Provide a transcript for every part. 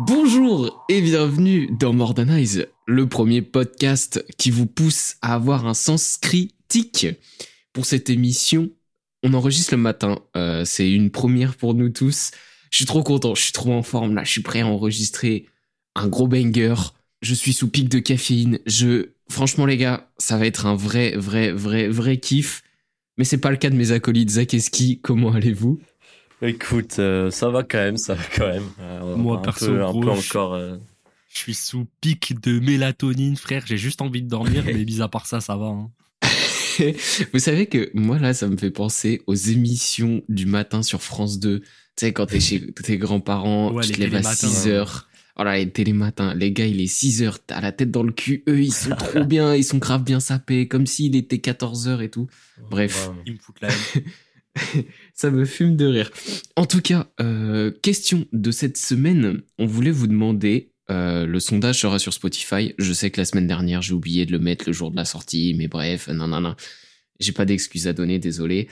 Bonjour et bienvenue dans Modernize, le premier podcast qui vous pousse à avoir un sens critique. Pour cette émission, on enregistre le matin, euh, c'est une première pour nous tous. Je suis trop content, je suis trop en forme là, je suis prêt à enregistrer un gros banger. Je suis sous pic de caféine. Je, franchement les gars, ça va être un vrai, vrai, vrai, vrai kiff. Mais c'est pas le cas de mes acolytes. Zakeski, comment allez-vous? Écoute, euh, ça va quand même, ça va quand même. Euh, Moi, un perso, peu, un gros, peu je- encore. euh, Je suis sous pic de mélatonine, frère. J'ai juste envie de dormir, mais mis à part ça, ça va. hein. Vous savez que moi là, ça me fait penser aux émissions du matin sur France 2. Tu sais, quand t'es chez tes grands-parents, Ouais, tu les te lèves à télématins, 6 ouais. heures. Voilà, les télématins. Les gars, il est 6 heures, t'as la tête dans le cul. Eux, ils sont trop bien, ils sont grave bien sapés, comme s'il était 14 heures et tout. Bref. ouais. Ils me foutent la haine. Ça me fume de rire. En tout cas, euh, question de cette semaine. On voulait vous demander, euh, le sondage sera sur Spotify. Je sais que la semaine dernière, j'ai oublié de le mettre le jour de la sortie, mais bref, non, non, non. J'ai pas d'excuses à donner, désolé.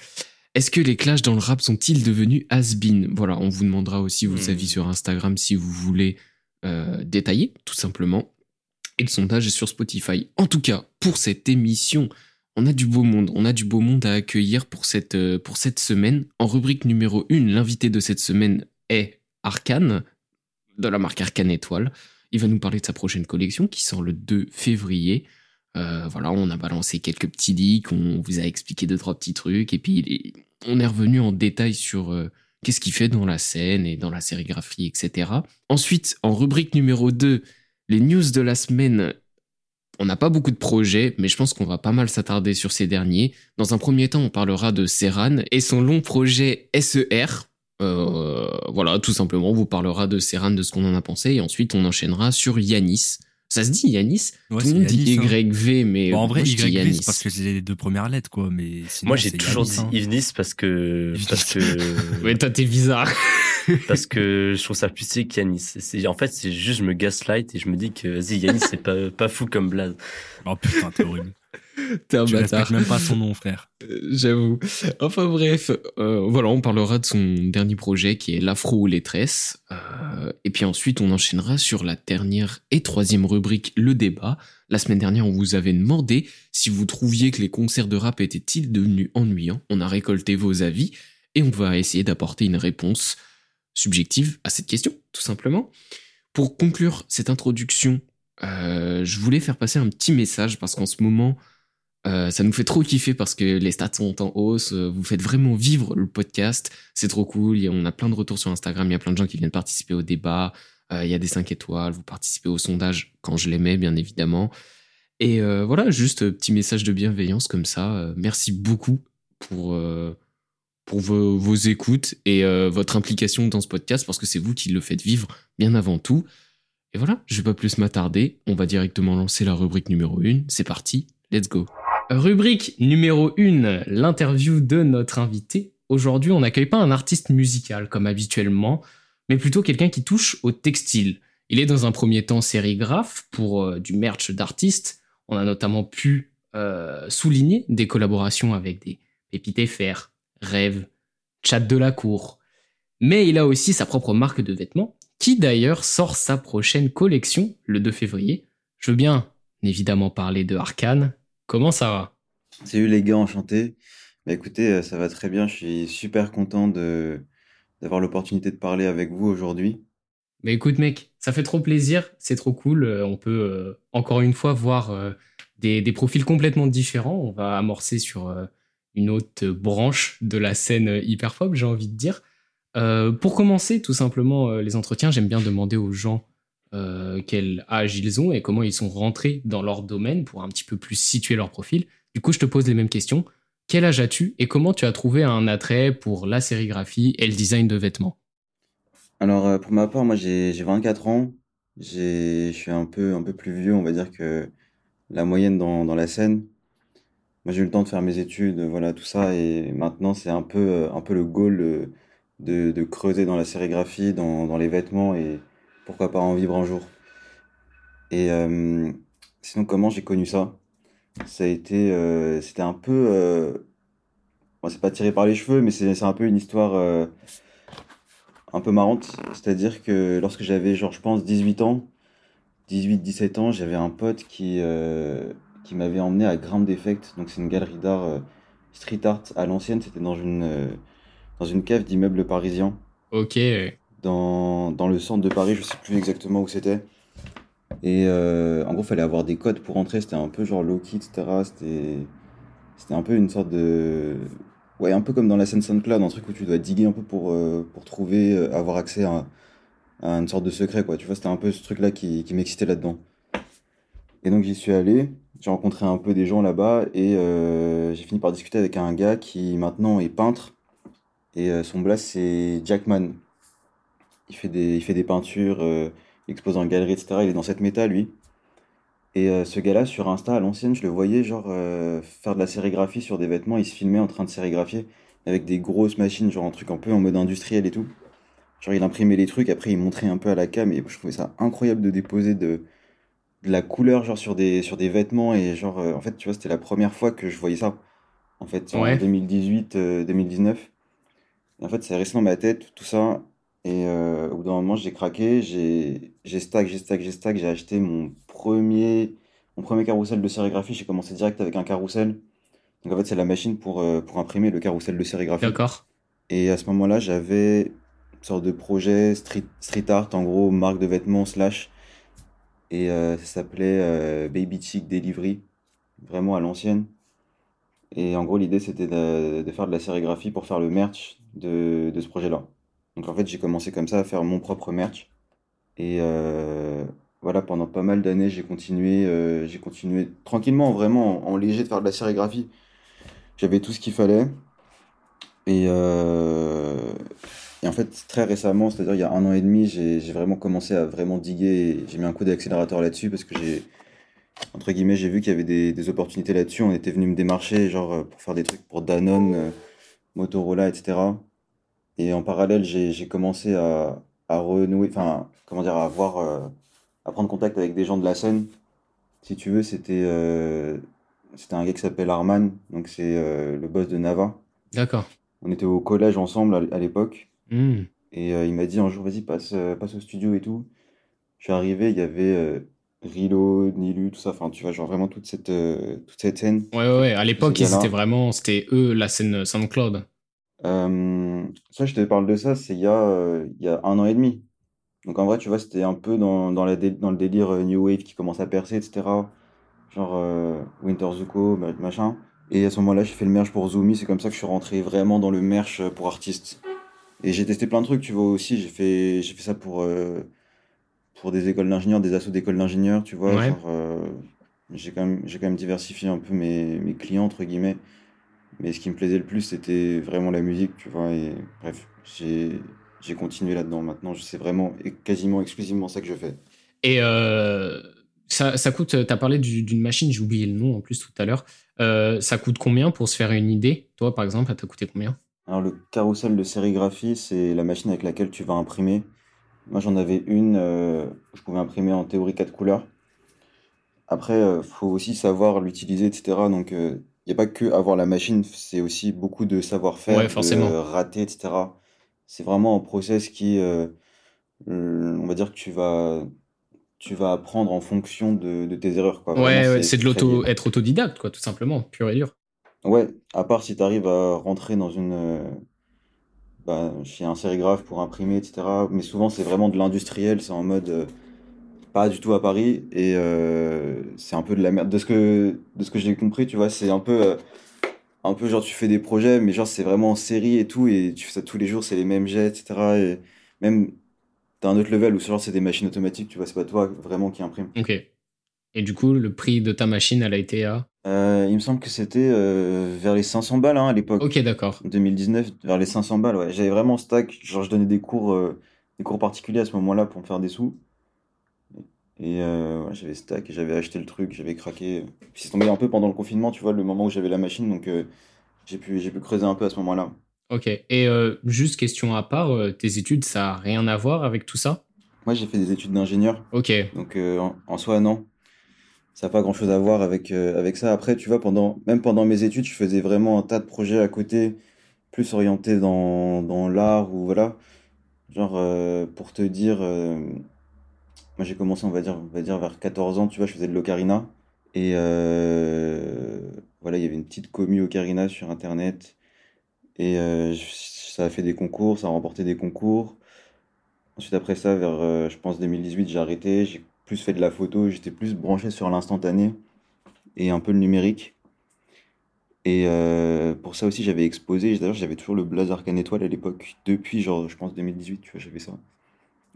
Est-ce que les clashs dans le rap sont-ils devenus has-been? Voilà, on vous demandera aussi vos Hmm. avis sur Instagram si vous voulez euh, détailler, tout simplement. Et le sondage est sur Spotify. En tout cas, pour cette émission, on a du beau monde. On a du beau monde à accueillir pour cette, euh, pour cette semaine. En rubrique numéro 1, l'invité de cette semaine est Arkane, de la marque Arkane Étoile. Il va nous parler de sa prochaine collection qui sort le 2 février. Euh, voilà, on a balancé quelques petits leaks, on vous a expliqué deux, trois petits trucs, et puis on est revenu en détail sur euh, qu'est-ce qu'il fait dans la scène et dans la sérigraphie, etc. Ensuite, en rubrique numéro 2, les news de la semaine. On n'a pas beaucoup de projets, mais je pense qu'on va pas mal s'attarder sur ces derniers. Dans un premier temps, on parlera de Serran et son long projet SER. Euh, voilà, tout simplement, on vous parlera de Serran, de ce qu'on en a pensé, et ensuite on enchaînera sur Yanis. Ça se dit Yanis Ouais, Tout le monde dit Yanis, hein. YV, mais Bon, en vrai, moi, YV, Yanis. c'est parce que c'est les deux premières lettres, quoi. Mais sinon, Moi, j'ai toujours Yanis, dit hein. Yvenis parce que parce que Ouais, toi, t'es bizarre. parce que je trouve ça plus stylé qu'Yanis. C'est en fait, c'est juste je me gaslight et je me dis que vas-y Yanis c'est pas pas fou comme blaze. Oh putain, t'es horrible. T'es un Tu bâtard. même pas son nom, frère. Euh, J'avoue. Enfin bref, euh, voilà, on parlera de son dernier projet qui est l'afro ou les tresses. Euh, et puis ensuite, on enchaînera sur la dernière et troisième rubrique, le débat. La semaine dernière, on vous avait demandé si vous trouviez que les concerts de rap étaient-ils devenus ennuyants. On a récolté vos avis et on va essayer d'apporter une réponse subjective à cette question, tout simplement. Pour conclure cette introduction, euh, je voulais faire passer un petit message parce qu'en ce moment, euh, ça nous fait trop kiffer parce que les stats sont en hausse. euh, Vous faites vraiment vivre le podcast. C'est trop cool. On a plein de retours sur Instagram. Il y a plein de gens qui viennent participer au débat. Il y a des 5 étoiles. Vous participez au sondage quand je les mets, bien évidemment. Et voilà, juste petit message de bienveillance comme ça. Merci beaucoup pour, pour vos, écoutes et votre implication dans ce podcast parce que c'est vous qui le faites vivre bien avant tout. Et voilà, je vais pas plus m'attarder. On va directement lancer la rubrique numéro 1. C'est parti. Let's go. Rubrique numéro 1, l'interview de notre invité. Aujourd'hui, on n'accueille pas un artiste musical comme habituellement, mais plutôt quelqu'un qui touche au textile. Il est dans un premier temps sérigraphe pour euh, du merch d'artistes. On a notamment pu euh, souligner des collaborations avec des Pépites FR, Rêve, Chat de la Cour. Mais il a aussi sa propre marque de vêtements, qui d'ailleurs sort sa prochaine collection le 2 février? Je veux bien évidemment parler de Arkane. Comment ça va Salut les gars, enchanté. Bah écoutez, euh, ça va très bien. Je suis super content de d'avoir l'opportunité de parler avec vous aujourd'hui. Mais écoute mec, ça fait trop plaisir, c'est trop cool. Euh, on peut euh, encore une fois voir euh, des, des profils complètement différents. On va amorcer sur euh, une autre branche de la scène hyperphobe, j'ai envie de dire. Euh, pour commencer, tout simplement, euh, les entretiens, j'aime bien demander aux gens euh, quel âge ils ont et comment ils sont rentrés dans leur domaine pour un petit peu plus situer leur profil. Du coup, je te pose les mêmes questions. Quel âge as-tu et comment tu as trouvé un attrait pour la sérigraphie et le design de vêtements? Alors pour ma part, moi j'ai j'ai 24 ans. Je suis un peu un peu plus vieux, on va dire que la moyenne dans dans la scène. Moi j'ai eu le temps de faire mes études, voilà tout ça et maintenant c'est un peu un peu le goal de creuser dans la sérigraphie, dans les vêtements et pourquoi pas en vivre un jour. Et euh, sinon comment j'ai connu ça? Ça a été euh, c'était un peu euh, c'est pas tiré par les cheveux mais c'est un peu une histoire euh, un peu marrante. C'est-à-dire que lorsque j'avais, genre, je pense, 18 ans, 18-17 ans, j'avais un pote qui, qui m'avait emmené à Grind Defect. Donc, c'est une galerie d'art street art à l'ancienne. C'était dans une, dans une cave d'immeubles parisiens. Ok. Dans, dans le centre de Paris, je sais plus exactement où c'était. Et euh, en gros, fallait avoir des codes pour entrer. C'était un peu genre low-key, etc. C'était, c'était un peu une sorte de. Ouais, un peu comme dans la scène SoundCloud, un truc où tu dois diguer un peu pour, euh, pour trouver, euh, avoir accès à, à une sorte de secret, quoi. Tu vois, c'était un peu ce truc-là qui, qui m'excitait là-dedans. Et donc, j'y suis allé. J'ai rencontré un peu des gens là-bas et j'ai fini par discuter avec un gars qui maintenant est peintre. Et euh, son blast, c'est Jackman. Il fait des, il fait des peintures, euh, il expose en galerie, etc. Il est dans cette méta, lui. Et euh, ce gars-là, sur Insta, à l'ancienne, je le voyais genre euh, faire de la sérigraphie sur des vêtements. Il se filmait en train de sérigraphier avec des grosses machines, genre un truc un peu en mode industriel et tout. Genre, il imprimait les trucs, après il montrait un peu à la cam. Et je trouvais ça incroyable de déposer de, de la couleur genre sur des, sur des vêtements. Et genre, euh, en fait, tu vois, c'était la première fois que je voyais ça. En fait, en Ouais. 2018, euh, 2019. Et en fait, c'est resté dans ma tête, tout ça. Et euh, au bout d'un moment, j'ai craqué, j'ai j'ai stack, j'ai stack, j'ai stack, j'ai acheté mon premier, mon premier carrousel de sérigraphie. J'ai commencé direct avec un carrousel. Donc en fait, c'est la machine pour, euh, pour imprimer le carrousel de sérigraphie. D'accord. Et à ce moment-là, j'avais une sorte de projet street, street art, en gros, marque de vêtements slash. Et euh, ça s'appelait Baby Chic Delivery, vraiment à l'ancienne. Et en gros, l'idée, c'était de, de faire de la sérigraphie pour faire le merch de, ce projet-là. Donc en fait, j'ai commencé comme ça à faire mon propre merch. Et euh, voilà, pendant pas mal d'années, j'ai continué, euh, continué tranquillement, vraiment, en, léger de faire de la sérigraphie. J'avais tout ce qu'il fallait. Et, euh, et en fait, très récemment, c'est-à-dire il y a un an et demi, j'ai vraiment commencé à vraiment diguer. J'ai mis un coup d'accélérateur là-dessus parce que j'ai, entre guillemets, j'ai vu qu'il y avait des, des opportunités là-dessus. On était venu me démarcher, genre, pour faire des trucs pour Danone, Motorola, etc. Et en parallèle, j'ai j'ai commencé à, à renouer, enfin, comment dire, à avoir, euh, à prendre contact avec des gens de la scène. Si tu veux, c'était euh, c'était un gars qui s'appelle Arman, donc c'est euh, le boss de Nava. D'accord. On était au collège ensemble à, à l'époque, Hmm. et euh, il m'a dit un jour, vas-y, passe, euh, passe au studio et tout. Je suis arrivé, il y avait euh, Rilo, Nilu, tout ça, enfin, tu vois, genre vraiment toute cette, euh, toute cette scène. Ouais, ouais, ouais. À l'époque, ils étaient vraiment. C'était eux, la scène SoundCloud. Euh, ça, je te parle de ça, c'est il y a, euh, il y a un an et demi. Donc en vrai, tu vois, c'était un peu dans, dans, la dé- dans le délire euh, New Wave qui commence à percer, etc. Genre Winter Zuko, ma- machin. Et à ce moment-là, j'ai fait le merch pour Zoomy, c'est comme ça que je suis rentré vraiment dans le merch pour artistes. Et j'ai testé plein de trucs, tu vois, aussi. J'ai fait, j'ai fait ça pour, pour des écoles d'ingénieurs, des assos d'écoles d'ingénieurs, tu vois. Ouais. Genre, j'ai quand même, j'ai quand même diversifié un peu mes, mes clients, entre guillemets. Mais ce qui me plaisait le plus, c'était vraiment la musique, tu vois. Et bref, j'ai, continué là-dedans. Maintenant, je sais vraiment et quasiment exclusivement ça que je fais. Et euh, ça, ça coûte. T'as parlé du- d'une machine, j'ai oublié le nom en plus tout à l'heure. Euh, ça coûte combien pour se faire une idée Toi, par exemple, ça t'a coûté combien? Alors, le carrousel de sérigraphie, c'est la machine avec laquelle tu vas imprimer. Moi, j'en avais une, euh, je pouvais imprimer en théorie quatre couleurs. Après, euh, faut aussi savoir l'utiliser, etc. Donc, il n'y a pas que avoir la machine, c'est aussi beaucoup de savoir-faire, Ouais, de rater, etc. C'est vraiment un process qui, euh, euh, on va dire que tu vas, tu vas apprendre en fonction de, de tes erreurs, quoi. Ouais, Vraiment, ouais, c'est de l'auto, être autodidacte, quoi, tout simplement, pur et dur. Ouais, à part si tu arrives à rentrer dans une, euh, bah, chez un sérigraphe pour imprimer, etc. Mais souvent, c'est vraiment de l'industriel, c'est en mode euh, pas du tout à Paris et euh, c'est un peu de la merde. De ce que, de ce que j'ai compris, tu vois, c'est un peu, euh, un peu genre tu fais des projets, mais genre c'est vraiment en série et tout, et tu fais ça tous les jours, c'est les mêmes jets, etc. Et même, t'as un autre level où genre c'est des machines automatiques, tu vois, c'est pas toi vraiment qui imprime. Ok. Et du coup, le prix de ta machine, elle a été à? Euh, il me semble que c'était vers les 500 balles hein, à l'époque. Ok, d'accord. 2019, vers les 500 balles, ouais. J'avais vraiment stack. Genre, je donnais des cours, des cours particuliers à ce moment-là pour me faire des sous. Et euh, ouais, j'avais stack j'avais acheté le truc, j'avais craqué. Puis c'est tombé un peu pendant le confinement, tu vois, le moment où j'avais la machine, donc euh, j'ai pu, j'ai pu creuser un peu à ce moment-là. Ok. Et euh, juste question à part, euh, tes études, ça a rien à voir avec tout ça? Moi, j'ai fait des études d'ingénieur, Ok. donc en, en soi, non. Ça n'a pas grand-chose à voir avec, avec ça. Après, tu vois, pendant, même pendant mes études, je faisais vraiment un tas de projets à côté, plus orientés dans, dans l'art ou voilà. Genre, pour te dire, moi j'ai commencé, on va dire, on va dire vers 14 ans, tu vois, je faisais de l'ocarina. Et euh, voilà, il y avait une petite commu ocarina sur Internet. Et euh, ça a fait des concours, ça a remporté des concours. Ensuite, après ça, vers, euh, je pense, 2018, j'ai arrêté. J'ai plus fait de la photo, j'étais plus branché sur l'instantané et un peu le numérique. Et pour ça aussi, j'avais exposé. D'ailleurs, j'avais toujours le Blaze Arcane Étoile à l'époque. Depuis, genre, je pense 2018, tu vois, j'avais ça.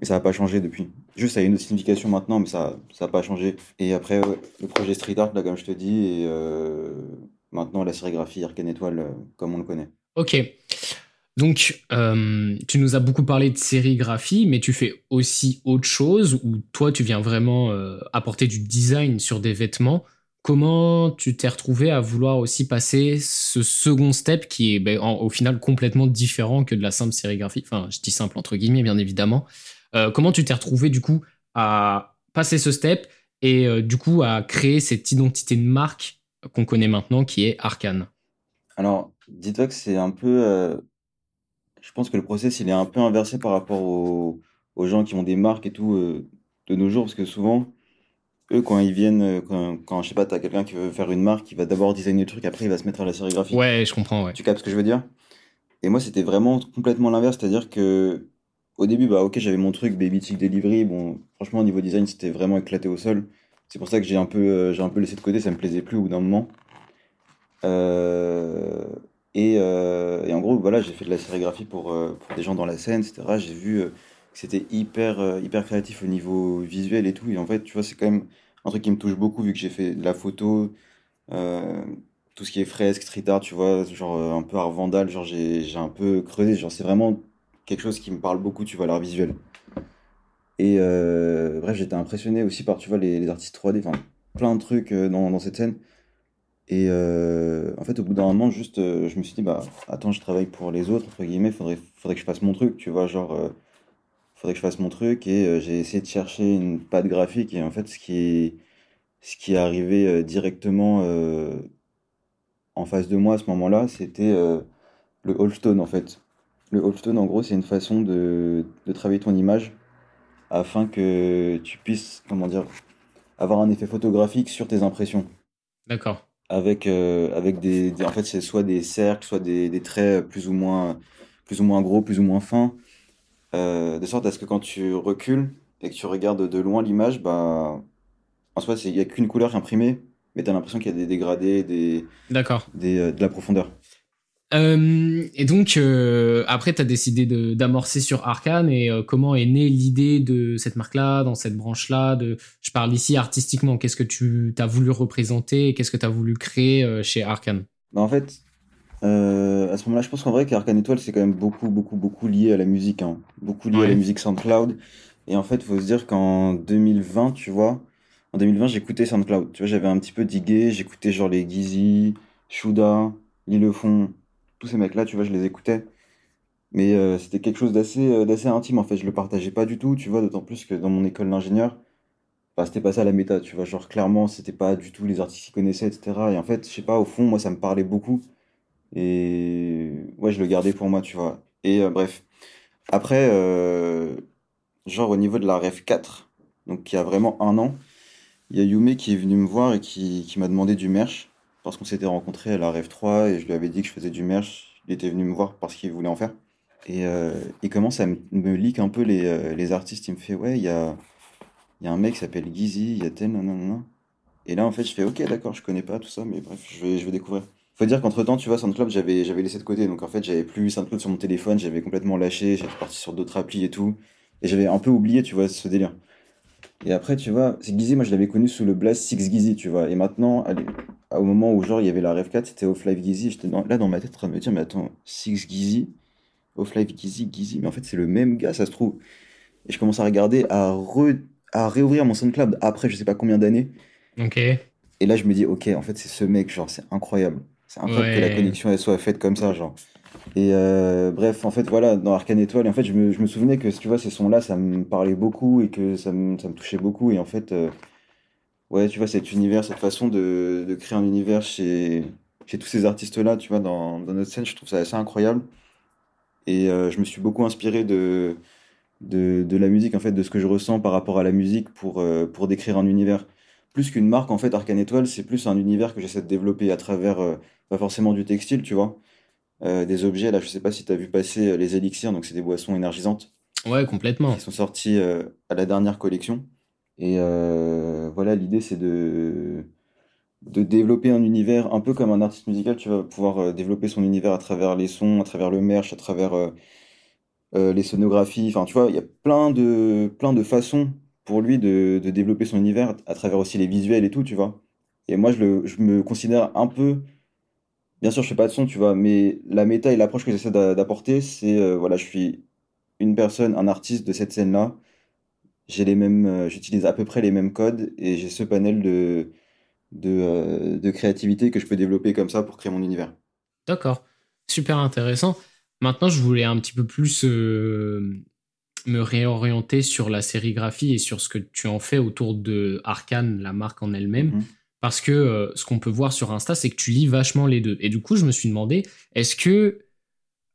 Et ça n'a pas changé depuis. Juste, ça a une autre signification maintenant, mais ça ça n'a pas changé. Et après, le projet Street Art, là, comme je te dis, et euh, maintenant la sérigraphie Arcane Étoile, euh, comme on le connaît. Ok. Donc, euh, tu nous as beaucoup parlé de sérigraphie, mais tu fais aussi autre chose où toi, tu viens vraiment apporter du design sur des vêtements. Comment tu t'es retrouvé à vouloir aussi passer ce second step qui est ben, en- au final complètement différent que de la simple sérigraphie? Enfin, je dis simple entre guillemets, bien évidemment. Euh, comment tu t'es retrouvé du coup à passer ce step et euh, du coup à créer cette identité de marque qu'on connaît maintenant qui est Arcane Alors, dis-toi que c'est un peu. euh, je pense que le process, il est un peu inversé par rapport aux, aux gens qui ont des marques et tout de nos jours, parce que souvent, eux, quand ils viennent, quand, quand je sais pas, t'as quelqu'un qui veut faire une marque, il va d'abord designer le truc, après il va se mettre à la sérigraphie. Ouais, je comprends, ouais. Tu captes ce que je veux dire? Et moi, c'était vraiment complètement l'inverse, c'est-à-dire que au début, bah ok, j'avais mon truc Baby Chick Delivery. Bon, franchement, au niveau design, c'était vraiment éclaté au sol. C'est pour ça que j'ai un peu, euh, un peu laissé de côté, ça me plaisait plus au bout d'un moment. Euh, et, euh, et en gros, voilà, j'ai fait de la sérigraphie pour, des gens dans la scène, etc. J'ai vu que c'était hyper, hyper créatif au niveau visuel et tout. Et en fait, tu vois, c'est quand même un truc qui me touche beaucoup vu que j'ai fait de la photo, tout ce qui est fresque, street art, tu vois, genre un peu art vandal, genre j'ai j'ai un peu creusé. Genre, c'est vraiment quelque chose qui me parle beaucoup, tu vois, l'art visuel. Et euh, bref, j'étais impressionné aussi par, tu vois, les, artistes 3D, enfin, plein de trucs euh, dans, cette scène. Et euh, en fait, au bout d'un moment, juste, je me suis dit, bah, attends, je travaille pour les autres, entre guillemets, faudrait, faudrait que je fasse mon truc, tu vois, genre, faudrait que je fasse mon truc. Et j'ai essayé de chercher une patte graphique, et en fait, ce qui est, ce qui est arrivé directement en face de moi à ce moment-là, c'était le Holstone, en fait. Le Holstone, en gros, c'est une façon de, de travailler ton image afin que tu puisses, comment dire, avoir un effet photographique sur tes impressions D'accord. avec, euh, avec des, des- en fait, c'est soit des cercles, soit des, des traits plus ou moins, plus ou moins gros, plus ou moins fins, euh, de sorte à ce que quand tu recules et que tu regardes de loin l'image, bah, en soi, il n'y a qu'une couleur imprimée, mais tu as l'impression qu'il y a des dégradés, des, D'accord. des, euh, de la profondeur. Euh, et donc, euh, après, tu as décidé d'amorcer sur Arcane. Et euh, comment est née l'idée de cette marque-là, dans cette branche-là de, Je parle ici artistiquement. Qu'est-ce que tu as voulu représenter Qu'est-ce que tu as voulu créer chez Arcane Bah, en fait, à ce moment-là, je pense qu'en vrai, qu'Arcane Étoile, c'est quand même beaucoup, beaucoup, beaucoup lié à la musique, hein. Beaucoup lié à la musique SoundCloud. Et en fait, il faut se dire qu'en 2020, tu vois, en 2020, j'écoutais SoundCloud. Tu vois, j'avais un petit peu digué, j'écoutais genre les Gizzy, Shuda, Lilefond, tous ces mecs-là, tu vois, je les écoutais. Mais euh, c'était quelque chose d'assez euh, d'assez intime, en fait. Je le partageais pas du tout, tu vois, d'autant plus que dans mon école d'ingénieur, bah, c'était pas ça la méta, tu vois. Genre, clairement, c'était pas du tout les artistes qui connaissaient, etc. Et en fait, je sais pas, au fond, moi, ça me parlait beaucoup. Et ouais, je le gardais pour moi, tu vois. Et euh, bref. Après, genre au niveau de la Ref 4, donc y a vraiment un an, il y a Yume qui est venu me voir et qui, qui m'a demandé du merch. Parce qu'on s'était rencontrés à la Ref 3 et je lui avais dit que je faisais du merch. Il était venu me voir parce qu'il voulait en faire. Et euh, il commence à me, leak un peu les, euh, les artistes? Il me fait, ouais, il y a, y a un mec qui s'appelle Gizzy, il y a tel, nanana. Et là, en fait, je fais, ok, d'accord, je connais pas tout ça, mais bref, je vais, je vais découvrir. Faut dire qu'entre temps, tu vois, SoundCloud, j'avais, j'avais laissé de côté. Donc en fait, j'avais plus SoundCloud sur mon téléphone, j'avais complètement lâché, j'étais parti sur d'autres applis et tout. Et j'avais un peu oublié, tu vois, ce délire. Et après, tu vois, Gizzy, moi je l'avais connu sous le blast Six Gizzy, tu vois. Et maintenant, allez, au moment où genre il y avait la Rev 4, c'était Off Live Gizzy. J'étais dans- là dans ma tête en train de me dire, mais attends, Six Gizzy, Off Live Gizzy, Gizzy, mais en fait c'est le même gars, ça se trouve. Et je commence à regarder, à, re- à réouvrir mon SoundCloud après je sais pas combien d'années. Ok. Et là, je me dis, ok, en fait, c'est ce mec, genre, c'est incroyable. C'est incroyable que la connexion, elle soit faite comme ça, genre. Et euh, bref, en fait, voilà, dans Arcane Étoile, en fait, je me, je me souvenais que, tu vois, ces sons-là, ça me parlait beaucoup et que ça me, ça me touchait beaucoup. Et en fait, euh, ouais, tu vois, cet univers, cette façon de, de créer un univers chez, chez tous ces artistes-là, tu vois, dans, dans notre scène, je trouve ça assez incroyable. Et euh, je me suis beaucoup inspiré de, de, de la musique, en fait, de ce que je ressens par rapport à la musique pour, euh, pour décrire un univers. Plus qu'une marque, en fait, Arcane Étoile, c'est plus un univers que j'essaie de développer à travers, euh, pas forcément du textile, tu vois, des objets. Là, je sais pas si tu as vu passer les élixirs, donc c'est des boissons énergisantes Ouais, complètement. qui sont sorties euh, à la dernière collection. Et euh, voilà, l'idée, c'est de, de développer un univers un peu comme un artiste musical. Tu vas pouvoir euh, développer son univers à travers les sons, à travers le merch, à travers euh, les sonographies. Enfin, tu vois, il y a plein de, plein de façons pour lui de, de développer son univers à travers aussi les visuels et tout, tu vois. Et moi, je, le, je me considère un peu. Bien sûr, je fais pas de son, tu vois, mais la méta et l'approche que j'essaie d'a- d'apporter, c'est voilà, je suis une personne, un artiste de cette scène-là. J'ai les mêmes, euh, j'utilise à peu près les mêmes codes et j'ai ce panel de, de, euh, de créativité que je peux développer comme ça pour créer mon univers. D'accord. Super intéressant. Maintenant, je voulais un petit peu plus euh, me réorienter sur la sérigraphie et sur ce que tu en fais autour de Arcane, la marque en elle-même. Mhm. Parce que ce qu'on peut voir sur Insta, c'est que tu lis vachement les deux. Et du coup, je me suis demandé, est-ce que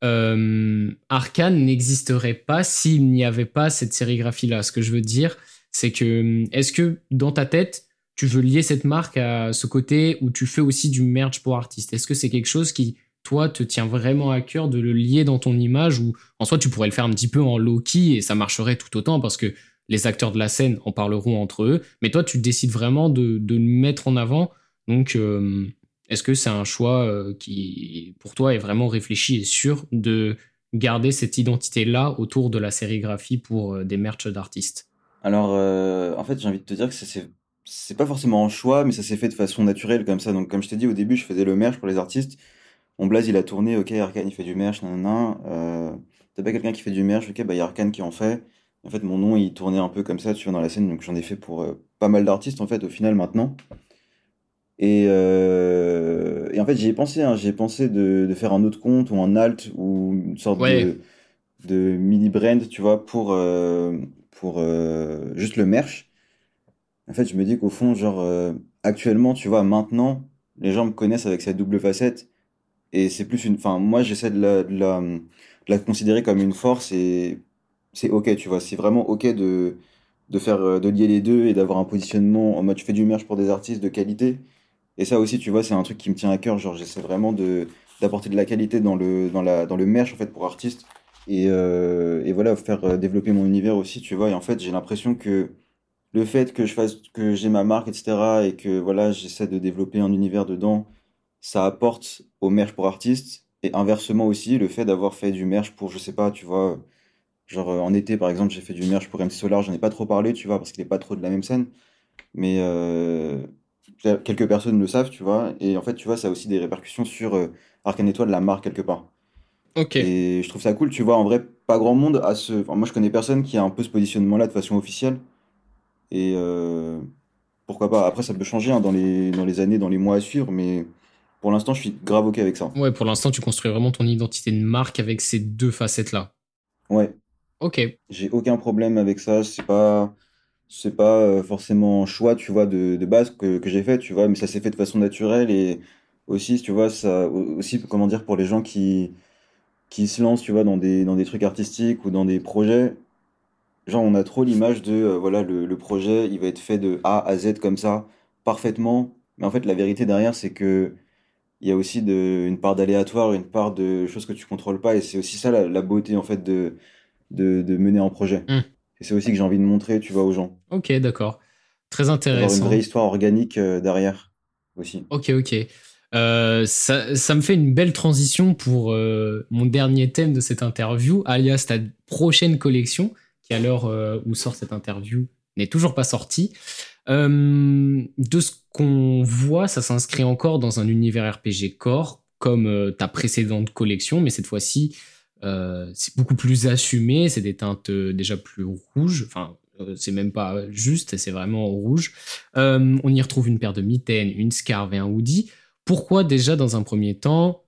euh, Arcane n'existerait pas s'il n'y avait pas cette sérigraphie-là Ce que je veux dire, c'est que est-ce que dans ta tête, tu veux lier cette marque à ce côté où tu fais aussi du merch pour artistes? Est-ce que c'est quelque chose qui, toi, te tient vraiment à cœur de le lier dans ton image ou en soi, tu pourrais le faire un petit peu en low-key et ça marcherait tout autant parce que les acteurs de la scène en parleront entre eux. Mais toi, tu décides vraiment de, de le mettre en avant. Donc, euh, est-ce que c'est un choix euh, qui, pour toi, est vraiment réfléchi et sûr de garder cette identité-là autour de la sérigraphie pour euh, des merch d'artistes? Alors, euh, en fait, j'ai envie de te dire que c'est c'est pas forcément un choix, mais ça s'est fait de façon naturelle comme ça. Donc, comme je t'ai dit au début, je faisais le merch pour les artistes. Mon blaze, il a tourné, ok, Arkane, il fait du merch, nanana. T'as pas quelqu'un qui fait du merch, ok, bah, il y a Arkane qui en fait. En fait, mon nom, il tournait un peu comme ça, tu vois, dans la scène. Donc, j'en ai fait pour pas mal d'artistes, en fait, au final, maintenant. Et, euh, et en fait, j'y ai pensé, hein, j'y ai pensé de, de faire un autre compte ou un alt ou une sorte Ouais. de, de mini brand, tu vois, pour, euh, pour euh, juste le merch. En fait, je me dis qu'au fond, genre, euh, actuellement, tu vois, maintenant, les gens me connaissent avec cette double facette. Et c'est plus une. Enfin, moi, j'essaie de la, de la, de la considérer comme une force et c'est OK, tu vois. C'est vraiment OK de, de faire, euh, de lier les deux et d'avoir un positionnement en mode je fais du merch pour des artistes de qualité. Et ça aussi, tu vois, c'est un truc qui me tient à cœur. Genre, j'essaie vraiment de, d'apporter de la qualité dans le, dans la, dans le merch, en fait, pour artistes. Et, euh, et voilà, faire euh, développer mon univers aussi, tu vois. Et en fait, j'ai l'impression que le fait que je fasse, que j'ai ma marque, etc., et que voilà, j'essaie de développer un univers dedans, ça apporte au merch pour artistes. Et inversement aussi, le fait d'avoir fait du merch pour, je sais pas, tu vois, genre en été par exemple, j'ai fait du merch pour MC Solar, j'en ai pas trop parlé, tu vois, parce qu'il est pas trop de la même scène. Mais euh, quelques personnes le savent, tu vois. Et en fait, tu vois, ça a aussi des répercussions sur euh, Arcane Étoile, la marque quelque part. Ok. Et je trouve ça cool, tu vois. En vrai, pas grand monde a ce. Enfin, moi, je connais personne qui a un peu ce positionnement-là de façon officielle. Et euh, pourquoi pas. Après, ça peut changer hein, dans les, dans les années, dans les mois à suivre, mais pour l'instant, je suis grave OK avec ça. Ouais, pour l'instant, tu construis vraiment ton identité de marque avec ces deux facettes-là. Ouais, Ok. j'ai aucun problème avec ça. C'est pas. C'est pas euh, forcément un choix, tu vois, de, base que, que j'ai fait, tu vois, mais ça s'est fait de façon naturelle et aussi, tu vois, ça, aussi, comment dire, pour les gens qui, qui se lancent, tu vois, dans des, dans des trucs artistiques ou dans des projets, genre, on a trop l'image de, euh, voilà, le, le projet, il va être fait de A à Z comme ça, parfaitement, mais en fait, la vérité derrière, c'est que il y a aussi de, une part d'aléatoire, une part de choses que tu contrôles pas, et c'est aussi ça la, la beauté, en fait, de, de, mener un projet. Hmm. Et c'est aussi que j'ai envie de montrer, tu vois, aux gens. Ok, d'accord. Très Avoir une intéressant. vraie histoire organique euh, derrière aussi. Ok, ok. Euh, ça, ça me fait une belle transition pour euh, mon dernier thème de cette interview, alias ta prochaine collection, qui à l'heure euh, où sort cette interview n'est toujours pas sortie. De ce qu'on voit, ça s'inscrit encore dans un univers RPG core, comme ta précédente collection, mais cette fois-ci, euh, c'est beaucoup plus assumé, c'est des teintes euh, déjà plus rouges, enfin, euh, c'est même pas juste, c'est vraiment rouge. On y retrouve une paire de mitaines, une scarve et un hoodie. Pourquoi déjà dans un premier temps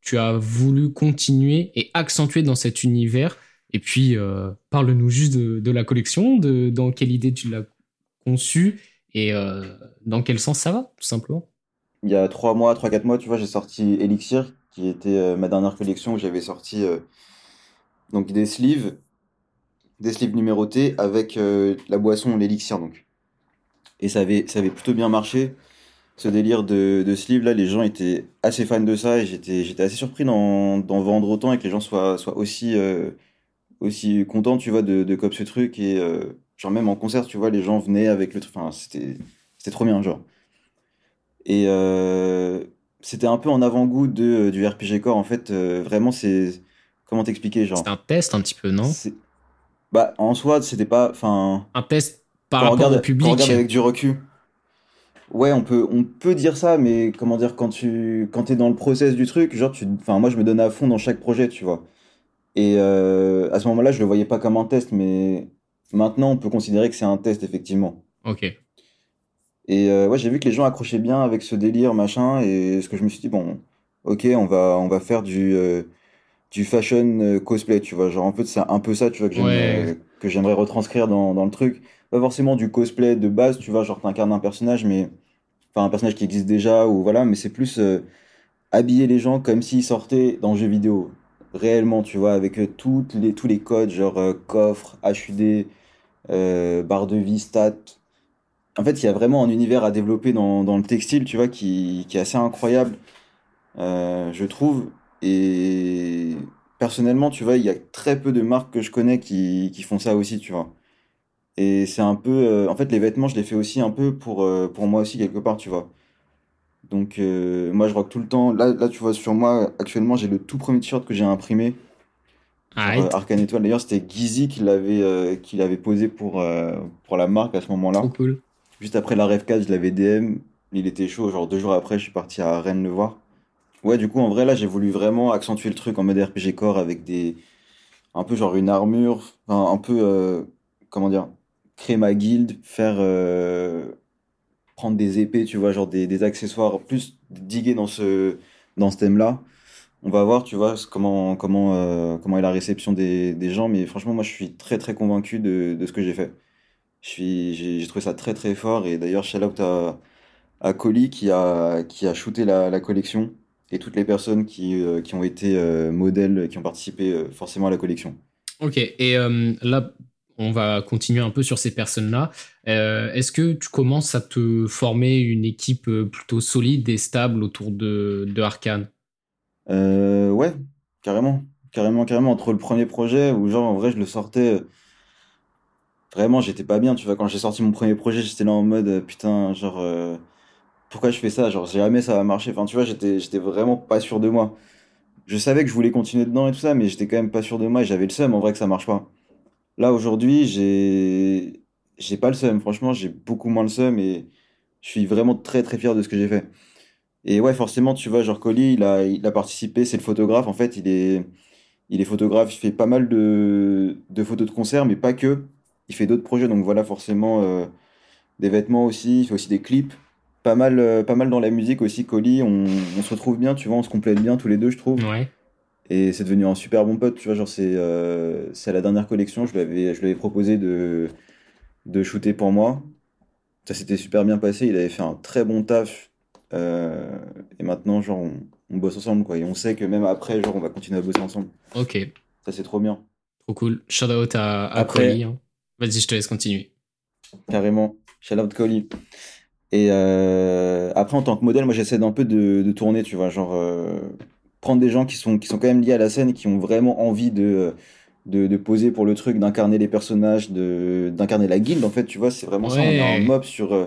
tu as voulu continuer et accentuer dans cet univers? Et puis parle-nous juste de, la collection, dans quelle idée tu l'as conçue et dans quel sens ça va, tout simplement? Il y a trois mois, trois, quatre mois, tu vois, j'ai sorti Elixir, qui était euh, ma dernière collection où j'avais sorti euh, donc des sleeves, des sleeves numérotés avec euh, la boisson, l'élixir donc. Et ça avait, ça avait plutôt bien marché. Ce délire de, de sleeve là, les gens étaient assez fans de ça et j'étais, j'étais assez surpris d'en, vendre autant et que les gens soient, soient aussi, aussi contents, tu vois, de, de copier ce truc. Et genre même en concert, tu vois, les gens venaient avec le truc. C'était, c'était trop bien, genre. Et c'était un peu en avant-goût de, du RPG Core. En fait, euh, vraiment, c'est. Comment t'expliquer, genre? C'est un test un petit peu, non? C'est- Bah, en soi, c'était pas. Enfin, Un test par quand rapport regarde, au quand on public. regarde avec du recul. Ouais, on peut, on peut dire ça, mais comment dire, quand tu quand es dans le process du truc, genre, tu, enfin, moi, je me donne à fond dans chaque projet, tu vois. Et euh, à ce moment-là, je le voyais pas comme un test, mais maintenant, on peut considérer que c'est un test, effectivement. Ok. Et euh, ouais, j'ai vu que les gens accrochaient bien avec ce délire, machin, et ce que je me suis dit, bon, ok, on va, on va faire du, euh, du fashion euh, cosplay, tu vois. Genre, en fait, c'est un peu ça, tu vois, que j'aimerais, Ouais. que j'aimerais retranscrire dans, dans le truc. Pas forcément du cosplay de base, tu vois, genre, t'incarnes un personnage, mais, enfin, un personnage qui existe déjà, ou voilà, mais c'est plus euh, habiller les gens comme s'ils sortaient dans le jeu vidéo. Réellement, tu vois, avec euh, toutes les, tous les codes, genre euh, coffre, HUD, euh, barre de vie, stats. En fait, il y a vraiment un univers à développer dans, dans le textile, tu vois, qui, qui est assez incroyable, euh, je trouve. Et personnellement, tu vois, il y a très peu de marques que je connais qui, qui font ça aussi, tu vois. Et c'est un peu... euh, en fait, les vêtements, je les fais aussi un peu pour, euh, pour moi aussi, quelque part, tu vois. Donc, euh, moi, je rock tout le temps. Là, là, tu vois, sur moi, actuellement, j'ai le tout premier t-shirt que j'ai imprimé sur. Arcane Étoile. D'ailleurs, c'était Gizzy qui l'avait qui l'avait posé pour, pour la marque à ce moment-là. Trop cool. Juste après la Rêve 4, je l'avais DM. Il était chaud. Genre deux jours après, je suis parti à Rennes le voir. Ouais, du coup, en vrai, là, j'ai voulu vraiment accentuer le truc en mode RPG Core avec des. Un peu genre une armure. Enfin, un peu. euh, comment dire Créer ma guilde. Faire. euh, prendre des épées, tu vois, genre des, des accessoires. Plus diguer dans ce, dans ce thème-là. On va voir, tu vois, comment, comment, euh, comment est la réception des, des gens. Mais franchement, moi, je suis très, très convaincu de, de ce que j'ai fait. J'ai, trouvé ça très, très fort. Et d'ailleurs, shout out à, à Colly qui a, qui a shooté la, la collection et toutes les personnes qui, euh, qui ont été euh, modèles, qui ont participé euh, forcément à la collection. Ok, et là, on va continuer un peu sur ces personnes-là. Est-ce que tu commences à te former une équipe plutôt solide et stable autour de, de Arkane? Ouais, carrément. Carrément, carrément. Entre le premier projet où, genre, en vrai, je le sortais. Vraiment, j'étais pas bien. Tu vois, quand j'ai sorti mon premier projet, j'étais là en mode euh, putain, genre, euh, pourquoi je fais ça? Genre, jamais ça va marcher. Enfin, tu vois, j'étais, j'étais vraiment pas sûr de moi. Je savais que je voulais continuer dedans et tout ça, mais j'étais quand même pas sûr de moi et j'avais le seum en vrai que ça marche pas. Là, aujourd'hui, j'ai, j'ai pas le seum. Franchement, j'ai beaucoup moins le seum et je suis vraiment très très fier de ce que j'ai fait. Et ouais, forcément, tu vois, genre Colly, il a, il a participé, c'est le photographe. En fait, il est, il est photographe, il fait pas mal de, de photos de concert, mais pas que. Il fait d'autres projets, donc voilà, forcément, euh, des vêtements aussi, il fait aussi des clips. Pas mal, euh, pas mal dans la musique aussi, Colly. On, on se retrouve bien, tu vois, on se complète bien tous les deux, je trouve. Ouais. Et c'est devenu un super bon pote, tu vois, genre c'est euh, à la dernière collection, je lui avais, proposé de, de shooter pour moi. Ça s'était super bien passé, il avait fait un très bon taf. et maintenant, genre, on, on bosse ensemble, quoi. Et on sait que même après, genre, on va continuer à bosser ensemble. Ok, Ça, c'est trop bien. trop cool. Shout out à, à Après- hein. Vas-y, je te laisse continuer. Carrément. Shout out Colly. Et euh, après, en tant que modèle, moi, j'essaie d'un peu de, de tourner, tu vois, genre, euh, prendre des gens qui sont, qui sont quand même liés à la scène qui ont vraiment envie de, de, de poser pour le truc, d'incarner les personnages, d'incarner la guilde, en fait, tu vois, c'est vraiment ça. On a un mob sur, euh,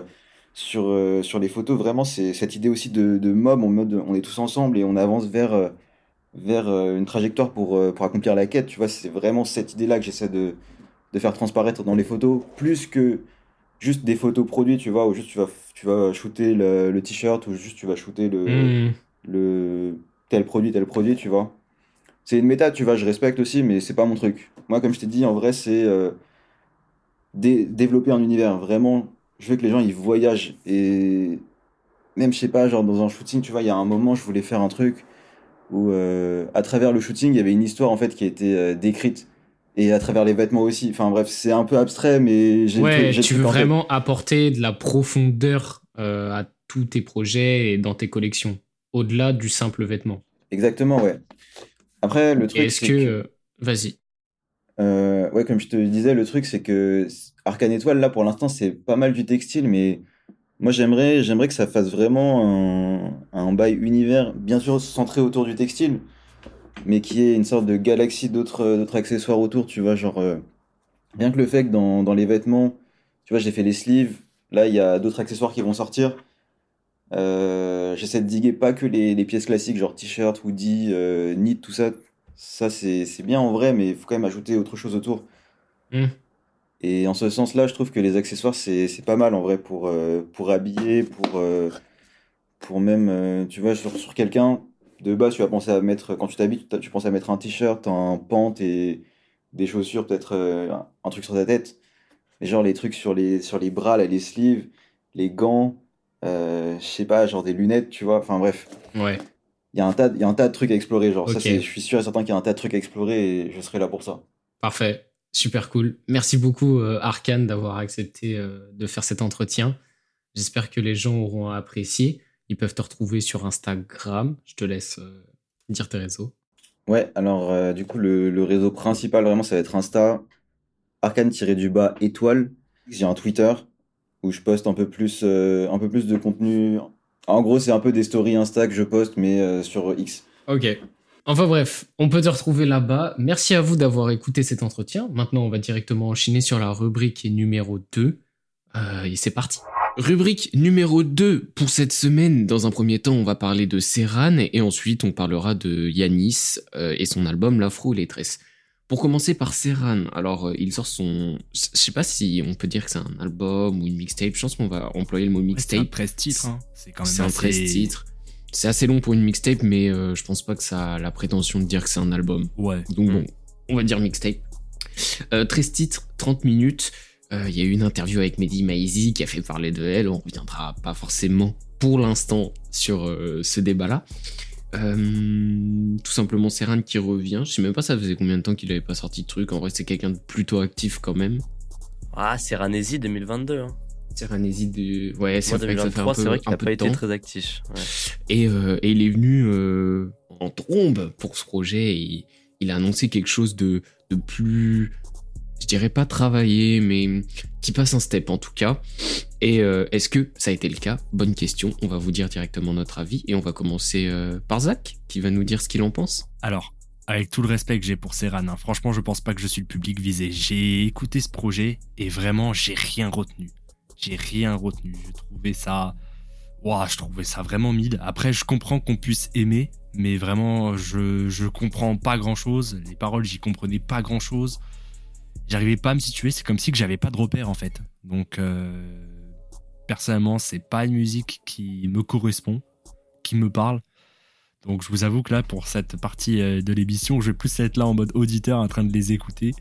sur, sur les photos, vraiment, c'est cette idée aussi de, de mob, en mode, on est tous ensemble et on avance vers, vers une trajectoire pour, pour accomplir la quête, tu vois, c'est vraiment cette idée-là que j'essaie de, de faire transparaître dans les photos, plus que juste des photos produits, tu vois, où juste tu vas, tu vas shooter le, le t-shirt, ou juste tu vas shooter le, Hmm. le tel produit, tel produit, tu vois. C'est une méta, tu vois, je respecte aussi, mais c'est pas mon truc. Moi, comme je t'ai dit, en vrai, c'est euh, dé- développer un univers. Vraiment, je veux que les gens, ils voyagent. Et même, je sais pas, genre dans un shooting, tu vois, il y a un moment, je voulais faire un truc où, euh, à travers le shooting, il y avait une histoire, en fait, qui a été euh, décrite. Et à travers les vêtements aussi. Enfin bref, c'est un peu abstrait, mais j'ai Ouais, tu veux vraiment apporter de la profondeur euh, à tous tes projets et dans tes collections, au-delà du simple vêtement. Exactement, ouais. Après, le truc, est-ce que... que- Vas-y. Euh, ouais, comme je te disais, le truc, c'est que Arcane Étoile, là, pour l'instant, c'est pas mal du textile, mais moi, j'aimerais, j'aimerais que ça fasse vraiment un, un bail univers, bien sûr centré autour du textile, mais qui ait une sorte de galaxie d'autres, accessoires autour, tu vois, genre, euh, rien que le fait que dans, dans les vêtements, tu vois, j'ai fait les sleeves, là, il y a d'autres accessoires qui vont sortir. Euh, j'essaie de diguer pas que les, les pièces classiques, genre t-shirt, hoodie, euh, knit, tout ça. Ça, c'est bien en vrai, mais il faut quand même ajouter autre chose autour. Hmm. Et en ce sens-là, je trouve que les accessoires, c'est c'est pas mal en vrai pour, euh, pour habiller, pour, euh, pour même, tu vois, sur, sur quelqu'un, de base, tu vas penser à mettre, quand tu t'habilles, tu tu penses à mettre un t-shirt, un pant et des chaussures, peut-être euh, un, truc sur ta tête. Mais genre les trucs sur les, sur les bras, là, les sleeves, les gants, euh, je sais pas, genre des lunettes, tu vois. Enfin bref, Ouais. il y a un tas, y a un tas de trucs à explorer. Genre, ça, je suis sûr et certain qu'il y a un tas de trucs à explorer et je serai là pour ça. Parfait. Super cool. Merci beaucoup, euh, Arkane, d'avoir accepté euh, de faire cet entretien. J'espère que les gens auront apprécié. Ils peuvent te retrouver sur Instagram. Je te laisse euh, dire tes réseaux. Ouais, alors euh, du coup, le, le réseau principal, vraiment, ça va être Insta, arcane-du-bas étoile. J'ai un Twitter où je poste un peu plus, euh, un peu plus de contenu. En gros, c'est un peu des stories Insta que je poste, mais sur X. Ok. Enfin bref, on peut te retrouver là-bas. Merci à vous d'avoir écouté cet entretien. Maintenant, on va directement enchaîner sur la rubrique numéro 2. Euh, et c'est parti. Rubrique numéro 2 pour cette semaine. Dans un premier temps, on va parler de Serran et ensuite on parlera de Yanis euh, et son album L'Afro et les Tresses. Pour commencer par Serran, alors euh, il sort son... Je sais pas si on peut dire que c'est un album ou une mixtape. Je pense qu'on va employer le mot Ouais, c'est un mixtape. 13 titres. Hein. C'est quand même C'est un assez- 13 titres. C'est assez long pour une mixtape, mais euh, je pense pas que ça a la prétention de dire que c'est un album. Ouais. Donc Mm. bon, on va dire mixtape. Euh, 13 titres, 30 minutes. Euh, Il y a eu une interview avec Mehdi Maizi qui a fait parler de elle. On reviendra pas forcément pour l'instant sur euh, ce débat-là. Euh, tout simplement Serran qui revient. Je sais même pas ça faisait combien de temps qu'il avait pas sorti de truc. En vrai, c'est quelqu'un de plutôt actif quand même. Ah, c'est Ranesi 2022. Hein. Serranésie de... Ouais, c'est vrai que ça fait un 2023, peu, c'est vrai qu'il n'a pas été très actif. Ouais. Et, euh, et il est venu euh, en trombe pour ce projet. Et il a annoncé quelque chose de, de plus, je dirais pas travaillé, mais qui passe un step en tout cas. Et euh, est-ce que ça a été le cas? Bonne question. On va vous dire directement notre avis. Et on va commencer euh, par Zach, qui va nous dire ce qu'il en pense. Alors, avec tout le respect que j'ai pour Serran, hein, franchement, je pense pas que je suis le public visé. J'ai écouté ce projet et vraiment, j'ai rien retenu. J'ai rien retenu. Je trouvais ça. Ouah, je trouvais ça vraiment mid. Après, je comprends qu'on puisse aimer, mais vraiment, je, je comprends pas grand chose. Les paroles, j'y comprenais pas grand chose. J'arrivais pas à me situer. C'est comme si que j'avais pas de repère, en fait. Donc, euh, personnellement, c'est pas une musique qui me correspond, qui me parle. Donc je vous avoue que là, pour cette partie euh, de l'émission, je vais plus être là en mode auditeur en train de les écouter.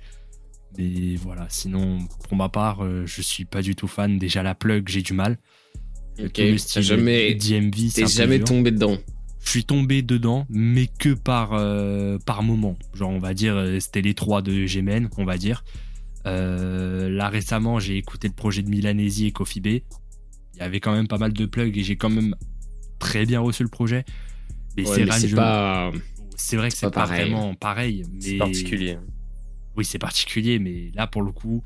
Mais voilà, sinon, pour ma part, euh, je suis pas du tout fan. Déjà, la plug, j'ai du mal. Ok, le style jamais, DMV, c'est jamais dur. tombé dedans. Je suis tombé dedans, mais que par, euh, par moment. Genre, on va dire, euh, c'était les trois de Gémen, on va dire. Euh, là, récemment, j'ai écouté le projet de Milanesi et Coffee Bay. Il y avait quand même pas mal de plugs et j'ai quand même très bien reçu le projet. Mais Ouais, c'est je- pas. vrai que c'est pas pas, pareil. vraiment pareil. Mais... C'est particulier. Oui, c'est particulier, mais là, pour le coup,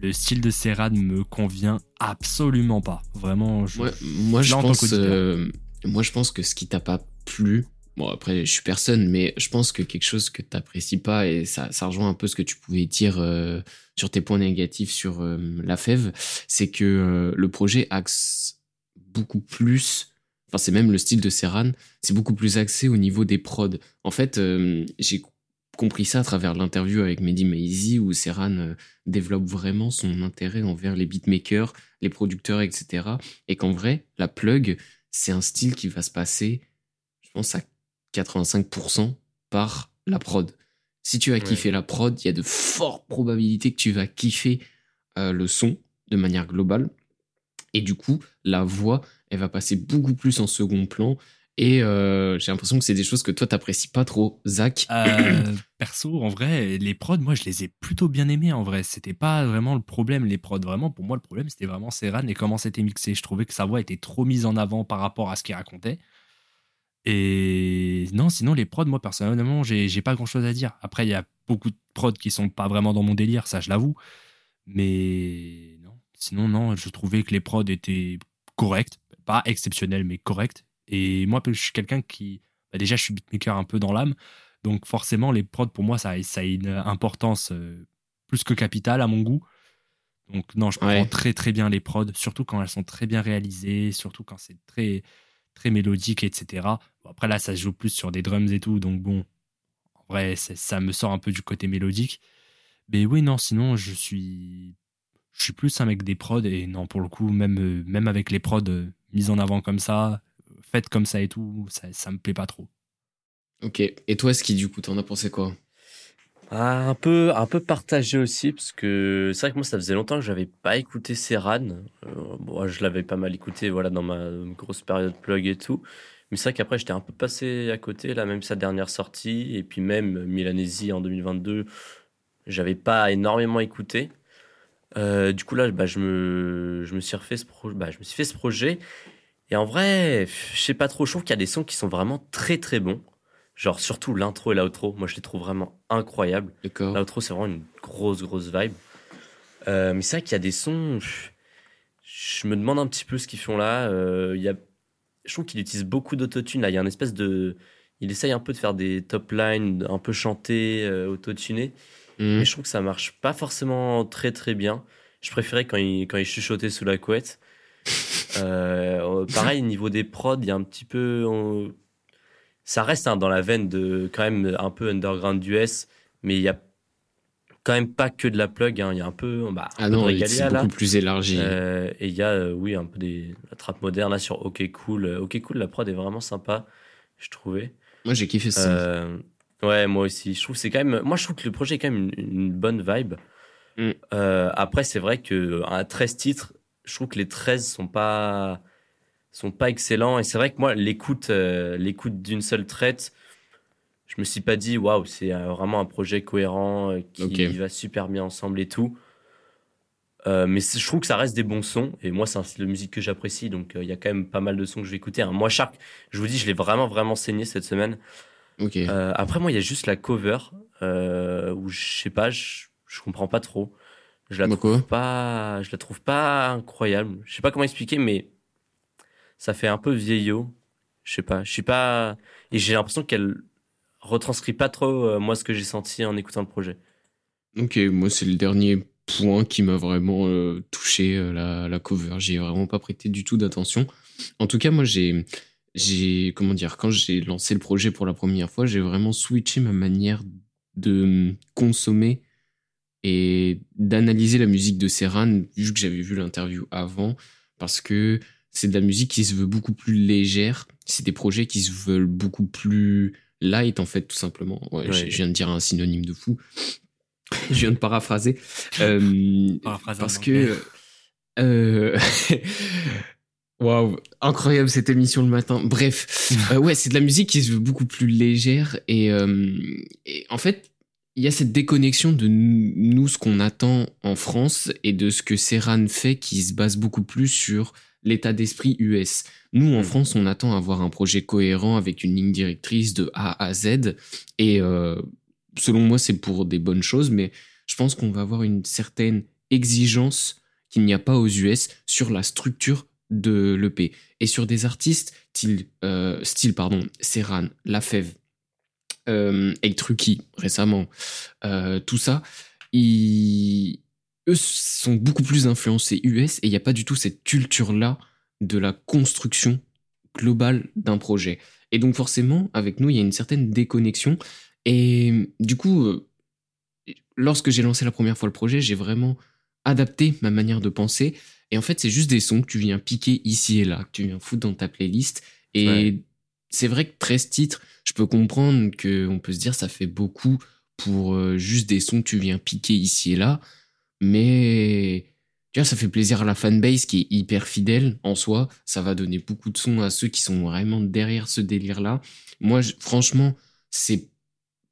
le style de Serran me convient absolument pas. Vraiment, je... Ouais, moi, je pense, euh, moi, je pense que ce qui t'a pas plu, bon, après, je suis personne, mais je pense que quelque chose que t'apprécies pas, et ça, ça rejoint un peu ce que tu pouvais dire euh, sur tes points négatifs sur euh, la fève, c'est que euh, le projet axe beaucoup plus, enfin, c'est même le style de Serran, c'est beaucoup plus axé au niveau des prods. En fait, euh, j'ai compris ça à travers l'interview avec Mehdi Maizi où Serran euh, développe vraiment son intérêt envers les beatmakers, les producteurs, etc. Et qu'en vrai, la plug, c'est un style qui va se passer, je pense, à 85% par la prod. Si tu as Ouais. kiffé la prod, il y a de fortes probabilités que tu vas kiffer euh, le son de manière globale. Et du coup, la voix, elle va passer beaucoup plus en second plan. Et euh, j'ai l'impression que c'est des choses que toi, t'apprécies pas trop, Zach. Euh, perso, en vrai, les prods, moi, je les ai plutôt bien aimés. En vrai, c'était pas vraiment le problème, les prods. Vraiment, pour moi, le problème, c'était vraiment Serran et comment c'était mixé. Je trouvais que sa voix était trop mise en avant par rapport à ce qu'il racontait. Et non, sinon, les prods, moi, personnellement, j'ai pas grand chose à dire. Après, il y a beaucoup de prods qui sont pas vraiment dans mon délire, ça, je l'avoue. Mais non, sinon, non, je trouvais que les prods étaient corrects. Pas exceptionnels, mais corrects. Et moi, je suis quelqu'un qui. bah, déjà, je suis beatmaker un peu dans l'âme. Donc, forcément, les prods, pour moi, ça, a- ça a une importance euh, plus que capitale à mon goût. Donc, non, je Ouais. prends très, très bien les prods, surtout quand elles sont très bien réalisées, surtout quand c'est très, très mélodique, etc. Bon, après, là, ça se joue plus sur des drums et tout. Donc, bon, en vrai, ça me sort un peu du côté mélodique. Mais oui, non, sinon, je suis, je suis plus un mec des prods. Et non, pour le coup, même, euh, même avec les prods euh, mis en avant comme ça, faites comme ça et tout, ça, ça me plaît pas trop. Ok. Et toi, Ski, du coup, t'en as pensé quoi? Ah, un peu, un peu partagé aussi, parce que c'est vrai que moi, ça faisait longtemps que j'avais pas écouté Serran. Euh, bon, je l'avais pas mal écouté, voilà, dans ma grosse période plug et tout. Mais c'est vrai qu'après, j'étais un peu passé à côté, là, même sa dernière sortie, et puis même Milanesi en 2022, j'avais pas énormément écouté. Euh, du coup, là, bah, je me, je me suis refait ce pro- bah, je me suis fait ce projet. Et en vrai, je sais pas trop, je trouve qu'il y a des sons qui sont vraiment très très bons. Genre, surtout l'intro et l'outro, moi je les trouve vraiment incroyables. D'accord. L'outro, c'est vraiment une grosse, grosse vibe. Euh, mais c'est vrai qu'il y a des sons. Je me demande un petit peu ce qu'ils font là. Euh, il y a, je trouve qu'il utilise beaucoup d'autotune. Là, il y a une espèce de. Il essaye un peu de faire des top lines un peu chantés, euh, autotunés. Mhm. Mais je trouve que ça marche pas forcément très, très bien. Je préférais quand il, quand il chuchotait sous la couette. Euh, pareil, niveau des prods, il y a un petit peu. on- Ça reste hein, dans la veine de quand même un peu underground US, mais il y a quand même pas que de la plug. hein. Il y a un peu, bah, un Ah peu non, c'est là. beaucoup plus élargi. Euh, et il y a, euh, oui, un peu des, la trappe moderne là sur OK Cool. Euh, OK Cool, la prod est vraiment sympa, je trouvais. Moi, j'ai kiffé ça. Ouais, moi aussi. Je trouve c'est quand même. Moi, je trouve que le projet est quand même une, une bonne vibe. Mm. Après, c'est vrai que à 13 titres, je trouve que les 13 sont pas sont pas excellents. Et c'est vrai que moi, l'écoute euh, l'écoute d'une seule traite, je me suis pas dit waouh, c'est vraiment un projet cohérent euh, qui va super bien ensemble et tout. Euh, mais je trouve que ça reste des bons sons et moi c'est un style de musique que j'apprécie donc il y a quand même pas mal de sons que je vais écouter. hein. Moi Shark, je vous dis je l'ai vraiment vraiment saigné cette semaine. après, moi, il y a juste la cover où je sais pas, je, je comprends pas trop. Je la trouve pas, je la trouve pas incroyable. Je sais pas comment expliquer, mais ça fait un peu vieillot. Je sais pas, je suis pas, et j'ai l'impression qu'elle retranscrit pas trop euh, moi ce que j'ai senti en écoutant le projet. Ok, moi c'est le dernier point qui m'a vraiment euh, touché, euh, la, la cover. J'y ai vraiment pas prêté du tout d'attention. En tout cas, moi j'ai, j'ai, comment dire, quand j'ai lancé le projet pour la première fois, j'ai vraiment switché ma manière de consommer et d'analyser la musique de Serran, vu que j'avais vu l'interview avant, parce que c'est de la musique qui se veut beaucoup plus légère. C'est des projets qui se veulent beaucoup plus light, en fait, tout simplement. Ouais, Ouais. Je viens de dire un synonyme de fou. je viens de paraphraser. Euh, parce que. euh, Waouh, incroyable cette émission le matin. Bref, Euh, ouais, c'est de la musique qui se veut beaucoup plus légère et, euh, et en fait, il y a cette déconnexion de nous, ce qu'on attend en France et de ce que Serran fait qui se base beaucoup plus sur l'état d'esprit US. Nous, en Mm. France, on attend avoir un projet cohérent avec une ligne directrice de A à Z et euh, selon moi, c'est pour des bonnes choses, mais je pense qu'on va avoir une certaine exigence qu'il n'y a pas aux US sur la structure de l'EP et sur des artistes style, euh, style pardon, Serran, Lafèvre, euh, Trucky récemment, euh, tout ça, ils, eux sont beaucoup plus influencés US et il n'y a pas du tout cette culture-là de la construction globale d'un projet. Et donc forcément, avec nous, il y a une certaine déconnexion. Et du coup, euh, lorsque j'ai lancé la première fois le projet, j'ai vraiment adapté ma manière de penser. Et en fait, c'est juste des sons que tu viens piquer ici et là, que tu viens foutre dans ta playlist. Et. C'est vrai que 13 titres, je peux comprendre qu'on peut se dire ça fait beaucoup pour euh, juste des sons que tu viens piquer ici et là. Mais ça fait plaisir à la fanbase qui est hyper fidèle en soi. Ça va donner beaucoup de sons à ceux qui sont vraiment derrière ce délire-là. Moi, je- franchement, c'est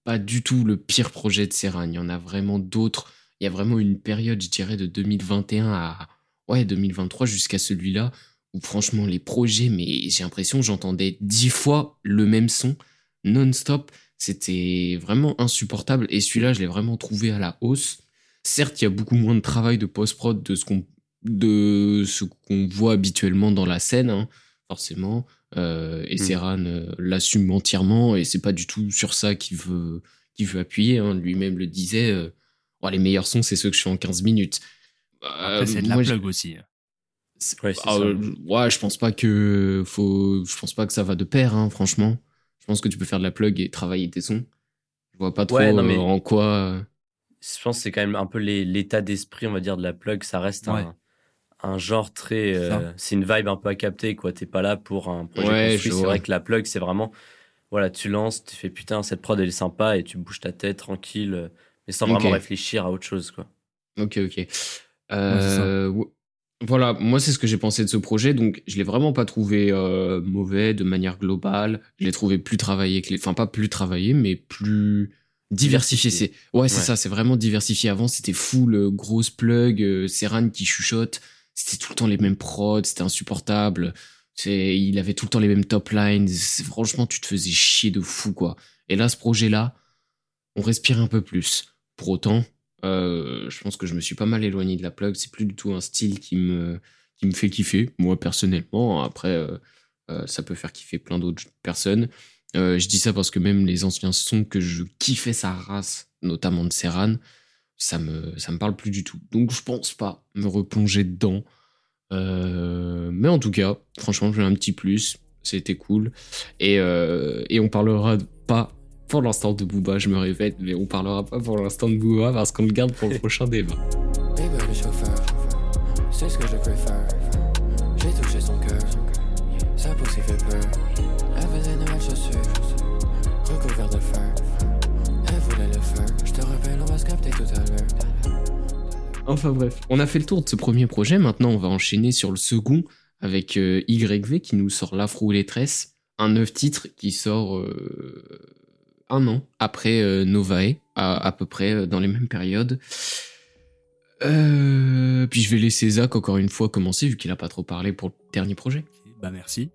pas du tout le pire projet de Serran. Il y en a vraiment d'autres. Il y a vraiment une période, je dirais, de 2021 à ouais, 2023 jusqu'à celui-là où franchement les projets, mais j'ai l'impression que j'entendais dix fois le même son non-stop. C'était vraiment insupportable et celui-là, je l'ai vraiment trouvé à la hausse. Certes, il y a beaucoup moins de travail de post-prod de ce qu'on de ce qu'on voit habituellement dans la scène, hein, forcément. Euh, et Mm. Serran euh, l'assume entièrement et c'est pas du tout sur ça qu'il veut, qu'il veut appuyer. hein. Lui-même le disait. euh, Oh, les meilleurs sons, c'est ceux que je fais en 15 minutes. Après, c'est de la plug aussi. Ouais, ah, euh, ouais, je pense pas que faut, je pense pas que ça va de pair, hein, franchement. Je pense que tu peux faire de la plug et travailler tes sons. Je vois pas trop Ouais, non, mais- euh, en quoi. Je pense que c'est quand même un peu l'état d'esprit, on va dire, de la plug. Ça reste Ouais. un, un genre très. Euh, c'est une vibe un peu à capter, quoi. T'es pas là pour un projet Ouais, construit. je C'est vrai que la plug, c'est vraiment. Voilà, tu lances, tu fais putain, cette prod, elle est sympa et tu bouges ta tête tranquille, mais sans Ok. vraiment réfléchir à autre chose, quoi. Ok, ok. Euh, voilà, moi c'est ce que j'ai pensé de ce projet, donc je l'ai vraiment pas trouvé euh, mauvais de manière globale. Je l'ai trouvé plus travaillé que les, enfin pas plus travaillé, mais plus diversifié. C'est ouais, c'est Ouais. ça, c'est vraiment diversifié. Avant c'était full euh, grosse plug, euh, Serran qui chuchote, c'était tout le temps les mêmes prods, c'était insupportable. C'est, il avait tout le temps les mêmes top lines. C'est- Franchement, tu te faisais chier de fou quoi. Et là, ce projet-là, on respire un peu plus. Pour autant, euh, je pense que je me suis pas mal éloigné de la plug. C'est plus du tout un style qui me, qui me fait kiffer, moi personnellement. Après, euh, euh, ça peut faire kiffer plein d'autres personnes. Je dis ça parce que même les anciens sons que je kiffais sa race, notamment de Serran, ça me, ça me parle plus du tout. Donc je pense pas me replonger dedans. Mais en tout cas, franchement, j'ai un petit plus. C'était cool. Et, et on parlera pas pour l'instant de Booba, je me répète, mais on parlera pas pour l'instant de Booba parce qu'on le garde pour le prochain débat. Baby le chauffeur, c'est ce que je préfère. J'ai touché son cœur, sa poussée fait peur. Elle faisait de nouvelles chaussures, recouvert de fer. Elle voulait le faire, je te rappelle, on va se capter tout à l'heure. Enfin bref, on a fait le tour de ce premier projet. Maintenant, on va enchaîner sur le second avec euh, YV qui nous sort L'Afro ou les tresses, un neuf titre qui sort euh, un an après euh, Novae, à, à peu près euh, dans les mêmes périodes. Euh, puis je vais laisser Zach encore une fois commencer vu qu'il a pas trop parlé pour le dernier projet. Bah merci.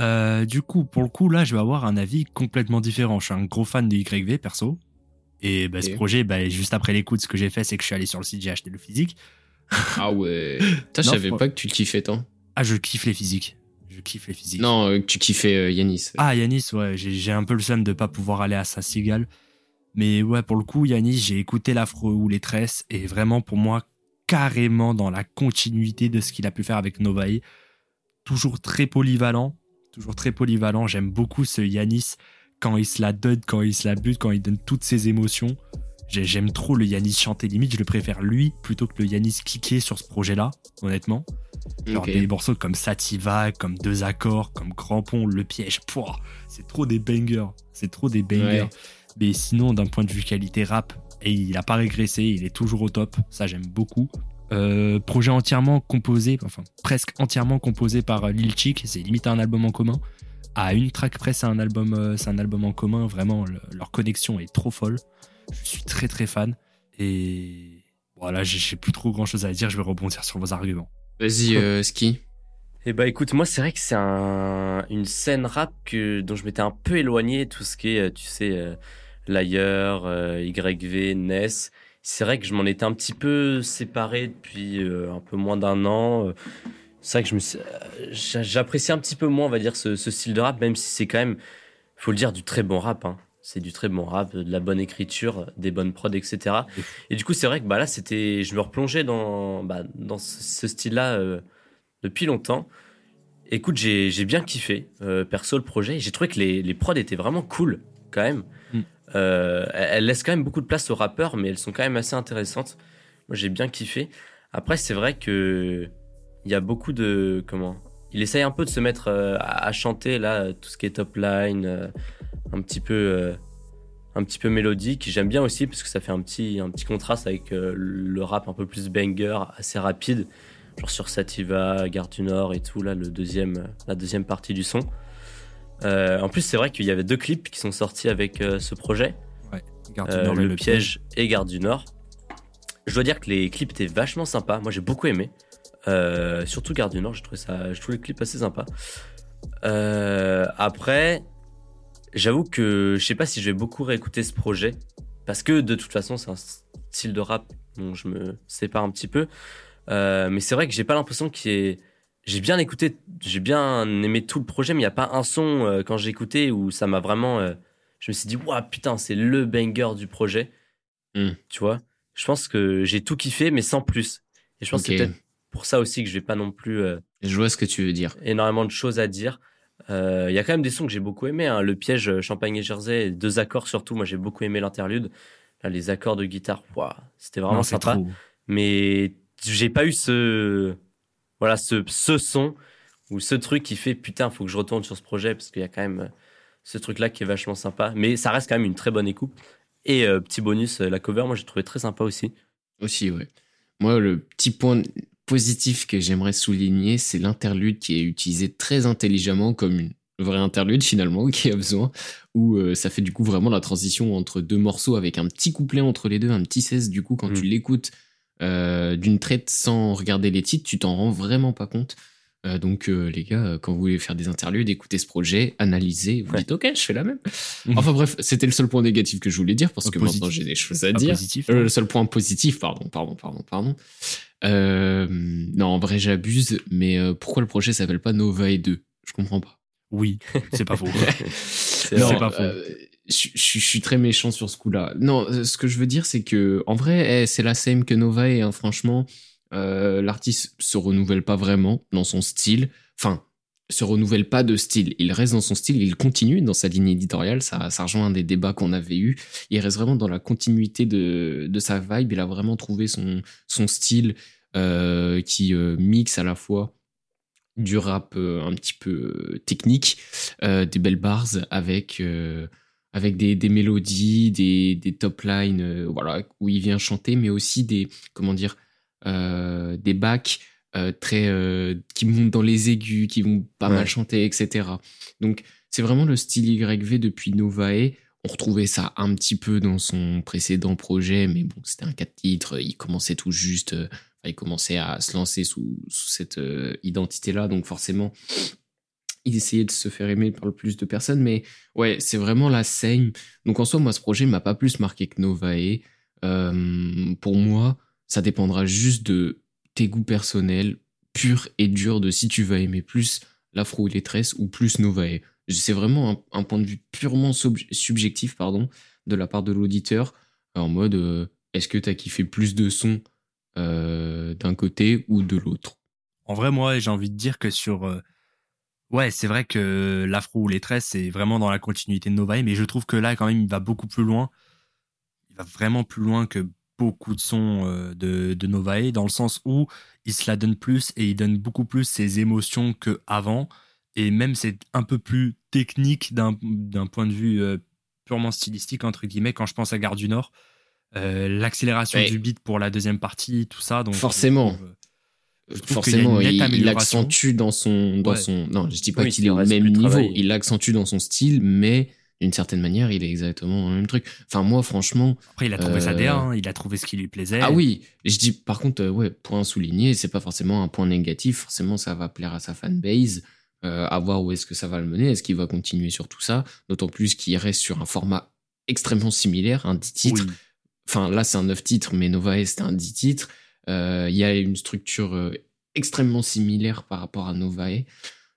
Euh, du coup, pour le coup, là, je vais avoir un avis complètement différent. Je suis un gros fan de YV, perso. Et bah, ce projet, bah, juste après l'écoute, ce que j'ai fait, c'est que je suis allé sur le site, j'ai acheté le physique. Ah ouais. Putain, je savais pas que tu kiffais tant. Ah, je kiffe les physiques. Je kiffe les physiques. Non, euh, tu kiffais euh, Yanis. Ah, Yanis, ouais, j'ai un peu le seum de pas pouvoir aller à Saint-Sigal. Mais ouais, pour le coup, Yanis, j'ai écouté l'afro ou les tresses et vraiment pour moi, carrément dans la continuité de ce qu'il a pu faire avec Novae. Toujours très polyvalent, toujours très polyvalent. J'aime beaucoup ce Yanis quand il se la donne, quand il se la bute, quand il donne toutes ses émotions. J'ai- J'aime trop le Yanis chanter, limite, je le préfère lui plutôt que le Yanis kické sur ce projet-là, honnêtement. Genre des morceaux comme Sativa, comme Deux Accords, comme Crampon, Le Piège. Pouah, c'est trop des bangers. C'est trop des bangers. Ouais. Mais sinon, d'un point de vue qualité rap, et il a pas régressé, il est toujours au top. Ça, j'aime beaucoup. Euh, projet entièrement composé, enfin presque entièrement composé par euh, Lil Chick. C'est limite un album en commun. À une track près, c'est un album, euh, c'est un album en commun. Vraiment, le- leur connexion est trop folle. Je suis très très fan. Et voilà, j'ai plus trop grand chose à dire. Je vais rebondir sur vos arguments. Vas-y, euh, Ski. Et bah écoute, moi c'est vrai que c'est un, une scène rap que, dont je m'étais un peu éloigné, tout ce qui est, euh, tu sais, euh, l'ailleurs, euh, YV, Ness. C'est vrai que je m'en étais un petit peu séparé depuis euh, un peu moins d'un an. C'est vrai que je me suis- j'a- j'apprécie un petit peu moins, on va dire, ce, ce style de rap, même si c'est quand même, faut le dire, du très bon rap. hein. C'est du très bon rap, de la bonne écriture, des bonnes prods, etc. Et du coup, c'est vrai que bah, là, c'était, je me replongeais dans, bah, dans ce, style-là euh, depuis longtemps. Écoute, j'ai j'ai bien kiffé, euh, perso, le projet. J'ai trouvé que les, les prods étaient vraiment cool, quand même. Mm. Euh, elles laissent quand même beaucoup de place aux rappeurs, mais elles sont quand même assez intéressantes. Moi, j'ai bien kiffé. Après, c'est vrai que il y a beaucoup de comment Il essaye un peu de se mettre à, à chanter là tout ce qui est top line, un petit peu euh, un petit peu mélodique. J'aime bien aussi parce que ça fait un petit un petit contraste avec euh, le rap un peu plus banger, assez rapide, genre sur Sativa, Gare du Nord et tout là le deuxième la deuxième partie du son. Euh, en plus, c'est vrai qu'il y avait deux clips qui sont sortis avec ce projet. Du Nord le, piège et Garde du Nord. Je dois dire que les clips étaient vachement sympas. Moi, j'ai beaucoup aimé. Surtout Gare du Nord, j'ai trouvé ça, je trouvais le clip assez sympa. Après, j'avoue que je sais pas si je vais beaucoup réécouter ce projet parce que de toute façon, c'est un style de rap dont je me sépare un petit peu. Euh, mais c'est vrai que j'ai pas l'impression qu'il y ait j'ai bien écouté, j'ai bien aimé tout le projet, mais il n'y a pas un son euh, quand j'ai écouté où ça m'a vraiment. euh, je me suis dit, waouh, putain, c'est le banger du projet. Hmm. Tu vois? Je pense que j'ai tout kiffé, mais sans plus. Et je pense que c'est peut-être pour ça aussi que je vais pas non plus Je vois ce que tu veux dire. énormément de choses à dire. Euh, Il y a quand même des sons que j'ai beaucoup aimé. hein. Le piège euh, Champagne et Jersey, deux accords surtout. Moi, j'ai beaucoup aimé l'interlude. Là, les accords de guitare, waouh, c'était vraiment Non, sympa trop. mais j'ai pas eu ce voilà ce, ce son ou ce truc qui fait putain faut que je retourne sur ce projet parce qu'il y a quand même euh, ce truc là qui est vachement sympa mais ça reste quand même une très bonne écoute et euh, petit bonus la cover moi j'ai trouvé très sympa aussi Aussi, ouais. Moi, le petit point positif que j'aimerais souligner, c'est l'interlude qui est utilisé très intelligemment comme une vraie interlude finalement, qui a besoin, où euh, ça fait du coup vraiment la transition entre deux morceaux avec un petit couplet entre les deux, un petit 16. Du coup, quand Mm. tu l'écoutes euh, d'une traite sans regarder les titres, tu t'en rends vraiment pas compte. Euh, donc, euh, les gars, euh, quand vous voulez faire des interludes, écoutez ce projet, analysez, vous Ouais. dites ok, je fais la même. Mhm. Enfin bref, c'était le seul point négatif que je voulais dire parce que positif. maintenant j'ai des choses à Pas dire. positif, Euh, le seul point positif, pardon, pardon, pardon, pardon. Euh, non, en vrai, j'abuse, mais euh, pourquoi le projet s'appelle pas Nova et 2 Je comprends pas. Oui, c'est pas faux. C'est pas faux. euh, je, je- je suis très méchant sur ce coup-là. Non, ce que je veux dire, c'est que en vrai, eh, c'est la same que Nova et hein, franchement, euh, l'artiste se renouvelle pas vraiment dans son style. Enfin, se renouvelle pas de style. Il reste dans son style, il continue dans sa ligne éditoriale. Ça, ça rejoint un des débats qu'on avait eu. Il reste vraiment dans la continuité de, de sa vibe. Il a vraiment trouvé son, son style euh, qui euh, mixe à la fois du rap un petit peu technique, des belles bars avec avec des, des mélodies, des, des top lines, voilà, où il vient chanter, mais aussi des, comment dire, des backs euh, très, euh, qui montent dans les aigus, qui vont pas Ouais. mal chanter, etc. Donc, c'est vraiment le style YV depuis Novae. On retrouvait ça un petit peu dans son précédent projet, mais bon, c'était un 4 titres, il commençait tout juste, euh, il commençait à se lancer sous, sous cette euh, identité-là, donc forcément, il essayait de se faire aimer par le plus de personnes, mais ouais, c'est vraiment la scène. Donc en soi, moi, ce projet m'a pas plus marqué que Novae. Euh, pour moi, ça dépendra juste de tes goûts personnels, purs et durs, de si tu vas aimer plus l'afro ou les tresses ou plus Novae. C'est vraiment un, point de vue purement sub- subjectif, pardon, de la part de l'auditeur, en mode euh, est-ce que t'as kiffé plus de sons euh, d'un côté ou de l'autre? En vrai, moi, j'ai envie de dire que sur. euh, Ouais, c'est vrai que l'afro ou les tresses, c'est vraiment dans la continuité de Novae, mais je trouve que là, quand même, il va beaucoup plus loin. Il va vraiment plus loin que beaucoup de sons euh, de, de Novae, dans le sens où il se la donne plus et il donne beaucoup plus ses émotions qu'avant. Et même, c'est un peu plus technique d'un d'un point de vue euh, purement stylistique, entre guillemets, quand je pense à Gare du Nord. Euh, L'accélération Ouais. du beat pour la deuxième partie, tout ça. Donc, Forcément. je trouve, Je forcément, il, il accentue dans son, dans Ouais. son. Non, je dis pas Oui, qu'il est au même niveau. Il l'accentue dans son style, mais d'une certaine manière, il est exactement le même truc. Enfin, moi, franchement, Après, il a trouvé sa Euh, DA, hein, il a trouvé ce qui lui plaisait. ah oui, je dis par contre, euh, ouais, point à souligner, c'est pas forcément un point négatif. Forcément, ça va plaire à sa fanbase. Euh, à voir où est-ce que ça va le mener. Est-ce qu'il va continuer sur tout ça D'autant plus qu'il reste sur un format extrêmement similaire, un 10 titres. Oui. Enfin, là, c'est un 9 titres, mais Novae, c'était un 10 titres. Il y a une structure extrêmement similaire par rapport à Novae.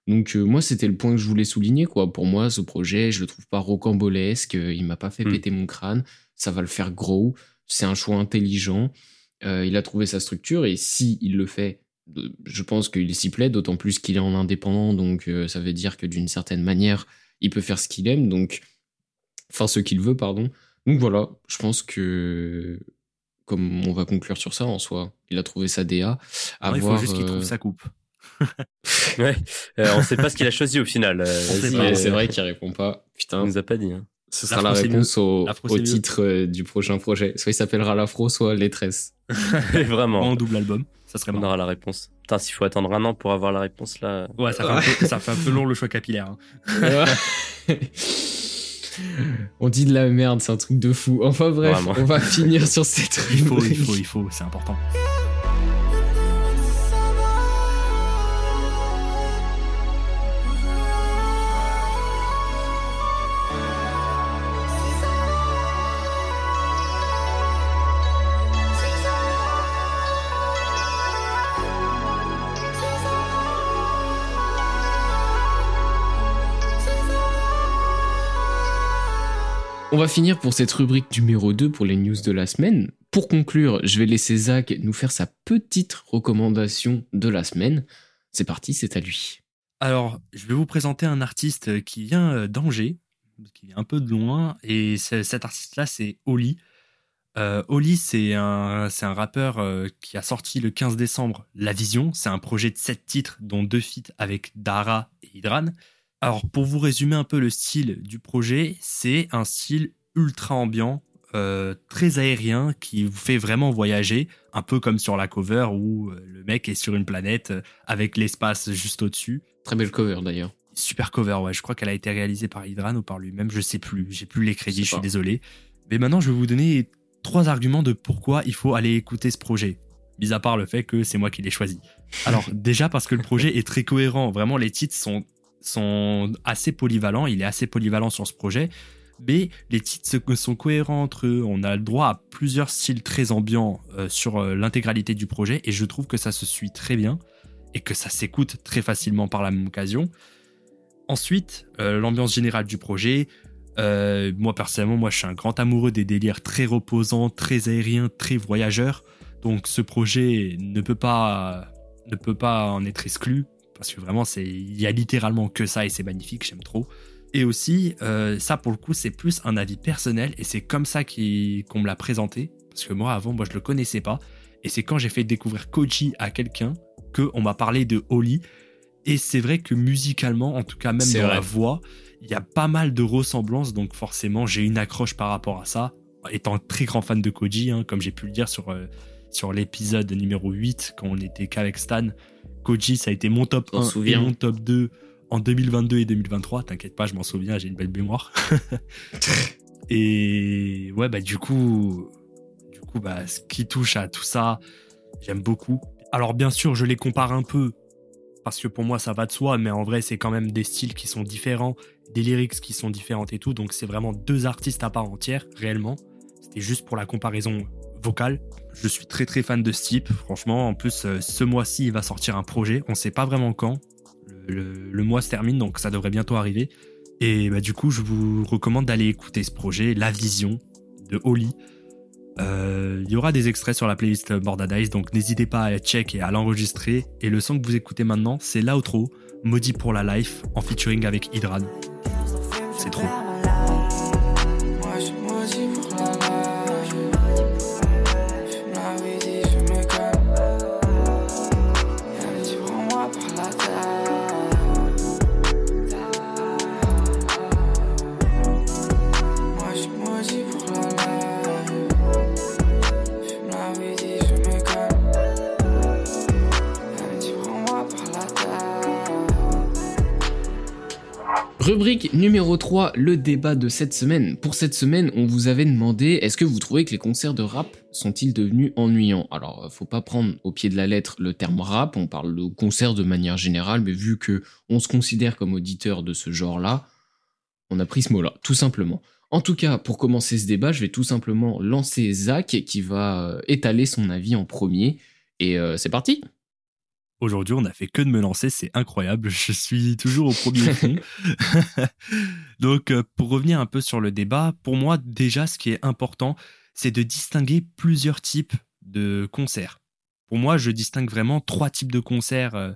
Donc, euh, moi, c'était le point que je voulais souligner, quoi. Pour moi, ce projet, je le trouve pas rocambolesque. euh, Il m'a pas fait Hmm. péter mon crâne. Ça va le faire gros. C'est un choix intelligent. Euh, il a trouvé sa structure et si il le fait, je pense qu'il s'y plaît, d'autant plus qu'il est en indépendant. Donc, ça veut dire que d'une certaine manière, il peut faire ce qu'il aime. Donc, enfin, ce qu'il veut, pardon. Donc voilà, je pense que comme on va conclure sur ça en soi, il a trouvé sa DA. À Alors, il faut voir, juste qu'il trouve sa coupe. Ouais Euh, on sait pas ce qu'il a choisi au final euh, euh, c'est vrai qu'il répond pas. il Putain, nous a pas dit hein. ce sera la réponse au, titre euh, du prochain projet. Soit il s'appellera l'afro, soit les tresses. vraiment En double album, ça serait on marrant. aura la réponse putain s'il faut attendre un an pour avoir la réponse là Ouais, ça fait, un peu, ça fait un peu long le choix capillaire. hein. on dit de la merde, c'est un truc de fou. Enfin bref, Vraiment. on va finir sur cette Il faut, il rubrique. faut, il faut, c'est important. On va finir pour cette rubrique numéro 2 pour les news de la semaine. Pour conclure, je vais laisser Zach nous faire sa petite recommandation de la semaine. C'est parti, c'est à lui. Alors, je vais vous présenter un artiste qui vient euh, d'Angers, qui vient un peu de loin, et cet artiste-là, c'est Oli. Euh, Oli, c'est un, un rappeur euh, qui a sorti le 15 décembre La Vision. C'est un projet de 7 titres, dont deux feats avec Dara et Hydran. Alors, pour vous résumer un peu le style du projet, c'est un style ultra ambiant, euh, très aérien, qui vous fait vraiment voyager, un peu comme sur la cover où euh, le mec est sur une planète euh, avec l'espace juste au-dessus. Très belle cover d'ailleurs. Super cover, ouais. Je crois qu'elle a été réalisée par Hydran ou par lui-même. Je sais plus. J'ai plus les crédits, Je suis désolé. Mais maintenant, je vais vous donner trois arguments de pourquoi il faut aller écouter ce projet. Mis à part le fait que c'est moi qui l'ai choisi. Alors, déjà parce que le projet est très cohérent. Vraiment, les titres sont, sont assez polyvalents. Il est assez polyvalent sur ce projet. Mais les titres sont cohérents entre eux. On a le droit à plusieurs styles très ambiants euh, sur euh, l'intégralité du projet. Et je trouve que ça se suit très bien. Et que ça s'écoute très facilement par la même occasion. Ensuite, euh, l'ambiance générale du projet. Moi, personnellement, moi, je suis un grand amoureux des délires très reposants, très aériens, très voyageurs. Donc, ce projet ne peut pas, ne peut pas en être exclu parce que vraiment, c'est, il y a littéralement que ça et c'est magnifique. J'aime trop. Et aussi, euh, ça pour le coup, c'est plus un avis personnel et c'est comme ça qu'on me l'a présenté. Parce que moi, avant, moi, je le connaissais pas. Et c'est quand j'ai fait découvrir Koji à quelqu'un que on m'a parlé de Oli. Et c'est vrai que musicalement, en tout cas même dans vrai. la voix, il y a pas mal de ressemblances. Donc forcément, j'ai une accroche par rapport à ça. Étant très grand fan de Koji, hein, comme j'ai pu le dire sur, euh, sur l'épisode numéro 8, quand on était qu'avec Stan, Koji, ça a été mon top T'en 1 et mon top 2 en 2022 et 2023. T'inquiète pas, je m'en souviens, j'ai une belle mémoire. et ouais, bah du coup, du coup, bah, ce qui touche à tout ça, j'aime beaucoup. Alors bien sûr, je les compare un peu parce que pour moi ça va de soi, mais en vrai c'est quand même des styles qui sont différents, des lyrics qui sont différentes et tout, donc c'est vraiment deux artistes à part entière réellement. C'était juste pour la comparaison vocale. Je suis très très fan de ce type, franchement. En plus, euh, ce mois-ci il va sortir un projet, on sait pas vraiment quand. Le, mois se termine, donc ça devrait bientôt arriver. Et bah, du coup, je vous recommande d'aller écouter ce projet, La Vision de Oli. Euh, Il y aura des extraits sur la playlist Bordadice, donc n'hésitez pas à check et à l'enregistrer. Et le son que vous écoutez maintenant, c'est l'outro, Maudit pour la life, en featuring avec Hydran. C'est trop. Rubrique numéro 3, le débat de cette semaine. Pour cette semaine, on vous avait demandé est-ce que vous trouvez que les concerts de rap sont-ils devenus ennuyants? Alors, euh, faut pas prendre au pied de la lettre le terme rap, on parle de concert de manière générale, mais vu que on se considère comme auditeur de ce genre-là, on a pris ce mot-là, tout simplement. En tout cas, pour commencer ce débat, je vais tout simplement lancer Zach qui va euh, étaler son avis en premier. Et euh, c'est parti Aujourd'hui, on a fait que de me lancer, c'est incroyable. Je suis toujours au premier fond. Donc, euh, pour revenir un peu sur le débat, pour moi, déjà, ce qui est important, c'est de distinguer plusieurs types de concerts. Pour moi, je distingue vraiment trois types de concerts euh,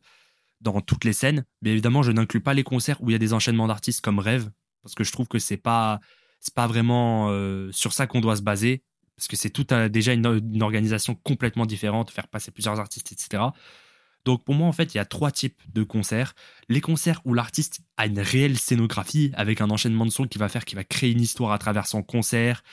dans toutes les scènes. Mais évidemment, je n'inclus pas les concerts où il y a des enchaînements d'artistes comme Rêve, parce que je trouve que c'est pas c'est pas vraiment euh, sur ça qu'on doit se baser, parce que c'est tout un- déjà une, une organisation complètement différente, faire passer plusieurs artistes, etc. Donc pour moi, en fait, il y a trois types de concerts. Les concerts où l'artiste a une réelle scénographie avec un enchaînement de sons qui va faire, qui va créer une histoire à travers son concert,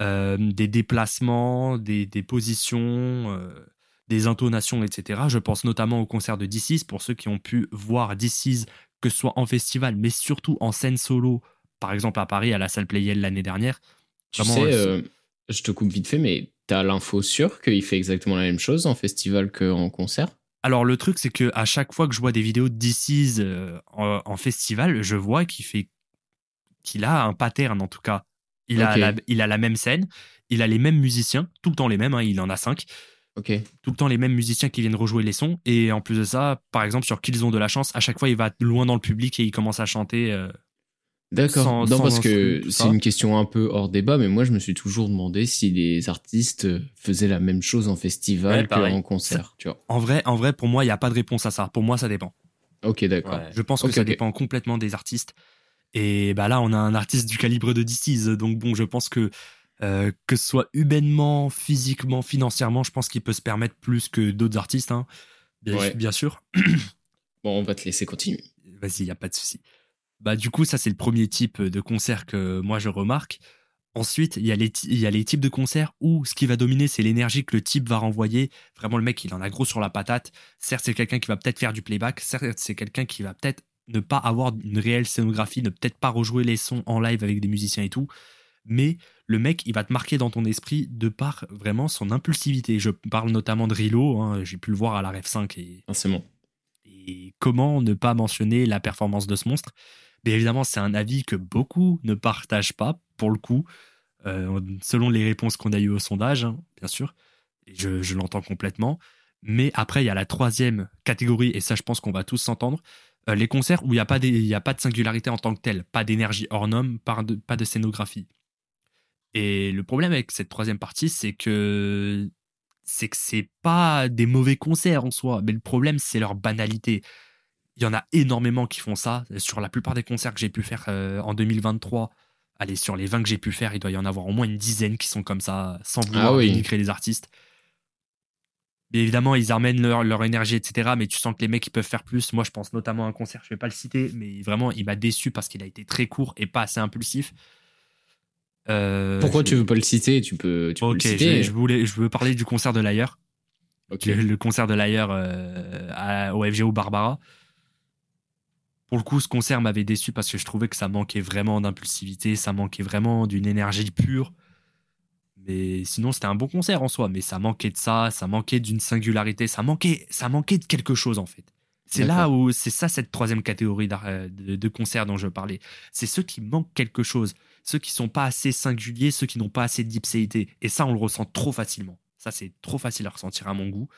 euh, des déplacements, des, des positions, euh, des intonations, etc. Je pense notamment au concert de DC's pour ceux qui ont pu voir DC's, que ce soit en festival, mais surtout en scène solo, par exemple à Paris, à la salle Playel l'année dernière. Tu sais, euh, je te coupe vite fait, mais t'as l'info sûre qu'il fait exactement la même chose en festival qu'en concert? Alors le truc c'est que à chaque fois que je vois des vidéos de DC's euh, en, en festival, je vois qu'il fait qu'il a un pattern en tout cas. Il, a la, il a la même scène, il a les mêmes musiciens, tout le temps les mêmes, hein, il en a cinq, Ok. tout le temps les mêmes musiciens qui viennent rejouer les sons. Et en plus de ça, par exemple sur Qu'ils ont de la chance, à chaque fois il va loin dans le public et il commence à chanter. euh, D'accord. Sans- Non, sans parce que c'est une question un peu hors débat, mais moi je me suis toujours demandé si les artistes faisaient la même chose en festival Ouais, qu'en concert. Tu vois. En vrai, en vrai, pour moi, il n'y a pas de réponse à ça. Pour moi, ça dépend. Ok, d'accord. Ouais. Je pense que ça dépend complètement des artistes. Et bah là, on a un artiste du calibre de DC's. Donc bon, je pense que euh, que ce soit humainement, physiquement, financièrement, je pense qu'il peut se permettre plus que d'autres artistes. hein. Bien, Ouais. bien sûr. Bon, on va te laisser continuer. Vas-y, il n'y a pas de souci. Bah, du coup, ça, c'est le premier type de concert que moi, je remarque. Ensuite, il y, a les il y a les types de concerts où ce qui va dominer, c'est l'énergie que le type va renvoyer. Vraiment, le mec, il en a gros sur la patate. Certes, c'est quelqu'un qui va peut-être faire du playback. Certes, c'est quelqu'un qui va peut-être ne pas avoir une réelle scénographie, ne peut-être pas rejouer les sons en live avec des musiciens et tout. Mais le mec, il va te marquer dans ton esprit de par vraiment son impulsivité. Je parle notamment de Rilo. hein, J'ai pu le voir à la Ref 5 et Forcément. et comment ne pas mentionner la performance de ce monstre Mais évidemment, c'est un avis que beaucoup ne partagent pas, pour le coup, euh, selon les réponses qu'on a eues au sondage, hein, bien sûr. Je, l'entends complètement. Mais après, il y a la troisième catégorie, et ça, je pense qu'on va tous s'entendre. euh, les concerts où il n'y a, pas a pas de singularité en tant que telle, pas d'énergie hors norme, pas de, pas de scénographie. Et le problème avec cette troisième partie, c'est que c'est que c'est pas des mauvais concerts en soi, mais le problème c'est leur banalité. Il y en a énormément qui font ça. Sur la plupart des concerts que j'ai pu faire euh, en 2023, allez, sur les 20 que j'ai pu faire, il doit y en avoir au moins une dizaine qui sont comme ça, sans vouloir Ah oui. dénigrer les artistes. Mais évidemment, ils amènent leur, leur énergie, etc. Mais tu sens que les mecs, ils peuvent faire plus. Moi, je pense notamment à un concert, je vais pas le citer, mais vraiment, il m'a déçu parce qu'il a été très court et pas assez impulsif. Euh, Pourquoi je- tu veux pas le citer? Tu peux, tu peux Ok, le je, citer. je voulais, je veux parler du concert de l'ailleurs. Le, le concert de l'ailleurs euh, au FGO Barbara. Pour le coup, ce concert m'avait déçu parce que je trouvais que ça manquait vraiment d'impulsivité, ça manquait vraiment d'une énergie pure. Mais sinon, c'était un bon concert en soi, mais ça manquait de ça, ça manquait d'une singularité, ça manquait, ça manquait de quelque chose en fait. C'est là où c'est ça cette troisième catégorie euh, de, de concerts dont je parlais. C'est ceux qui manquent quelque chose, ceux qui sont pas assez singuliers, ceux qui n'ont pas assez d'ipséité. Et ça, on le ressent trop facilement. Ça, c'est trop facile à ressentir à mon goût.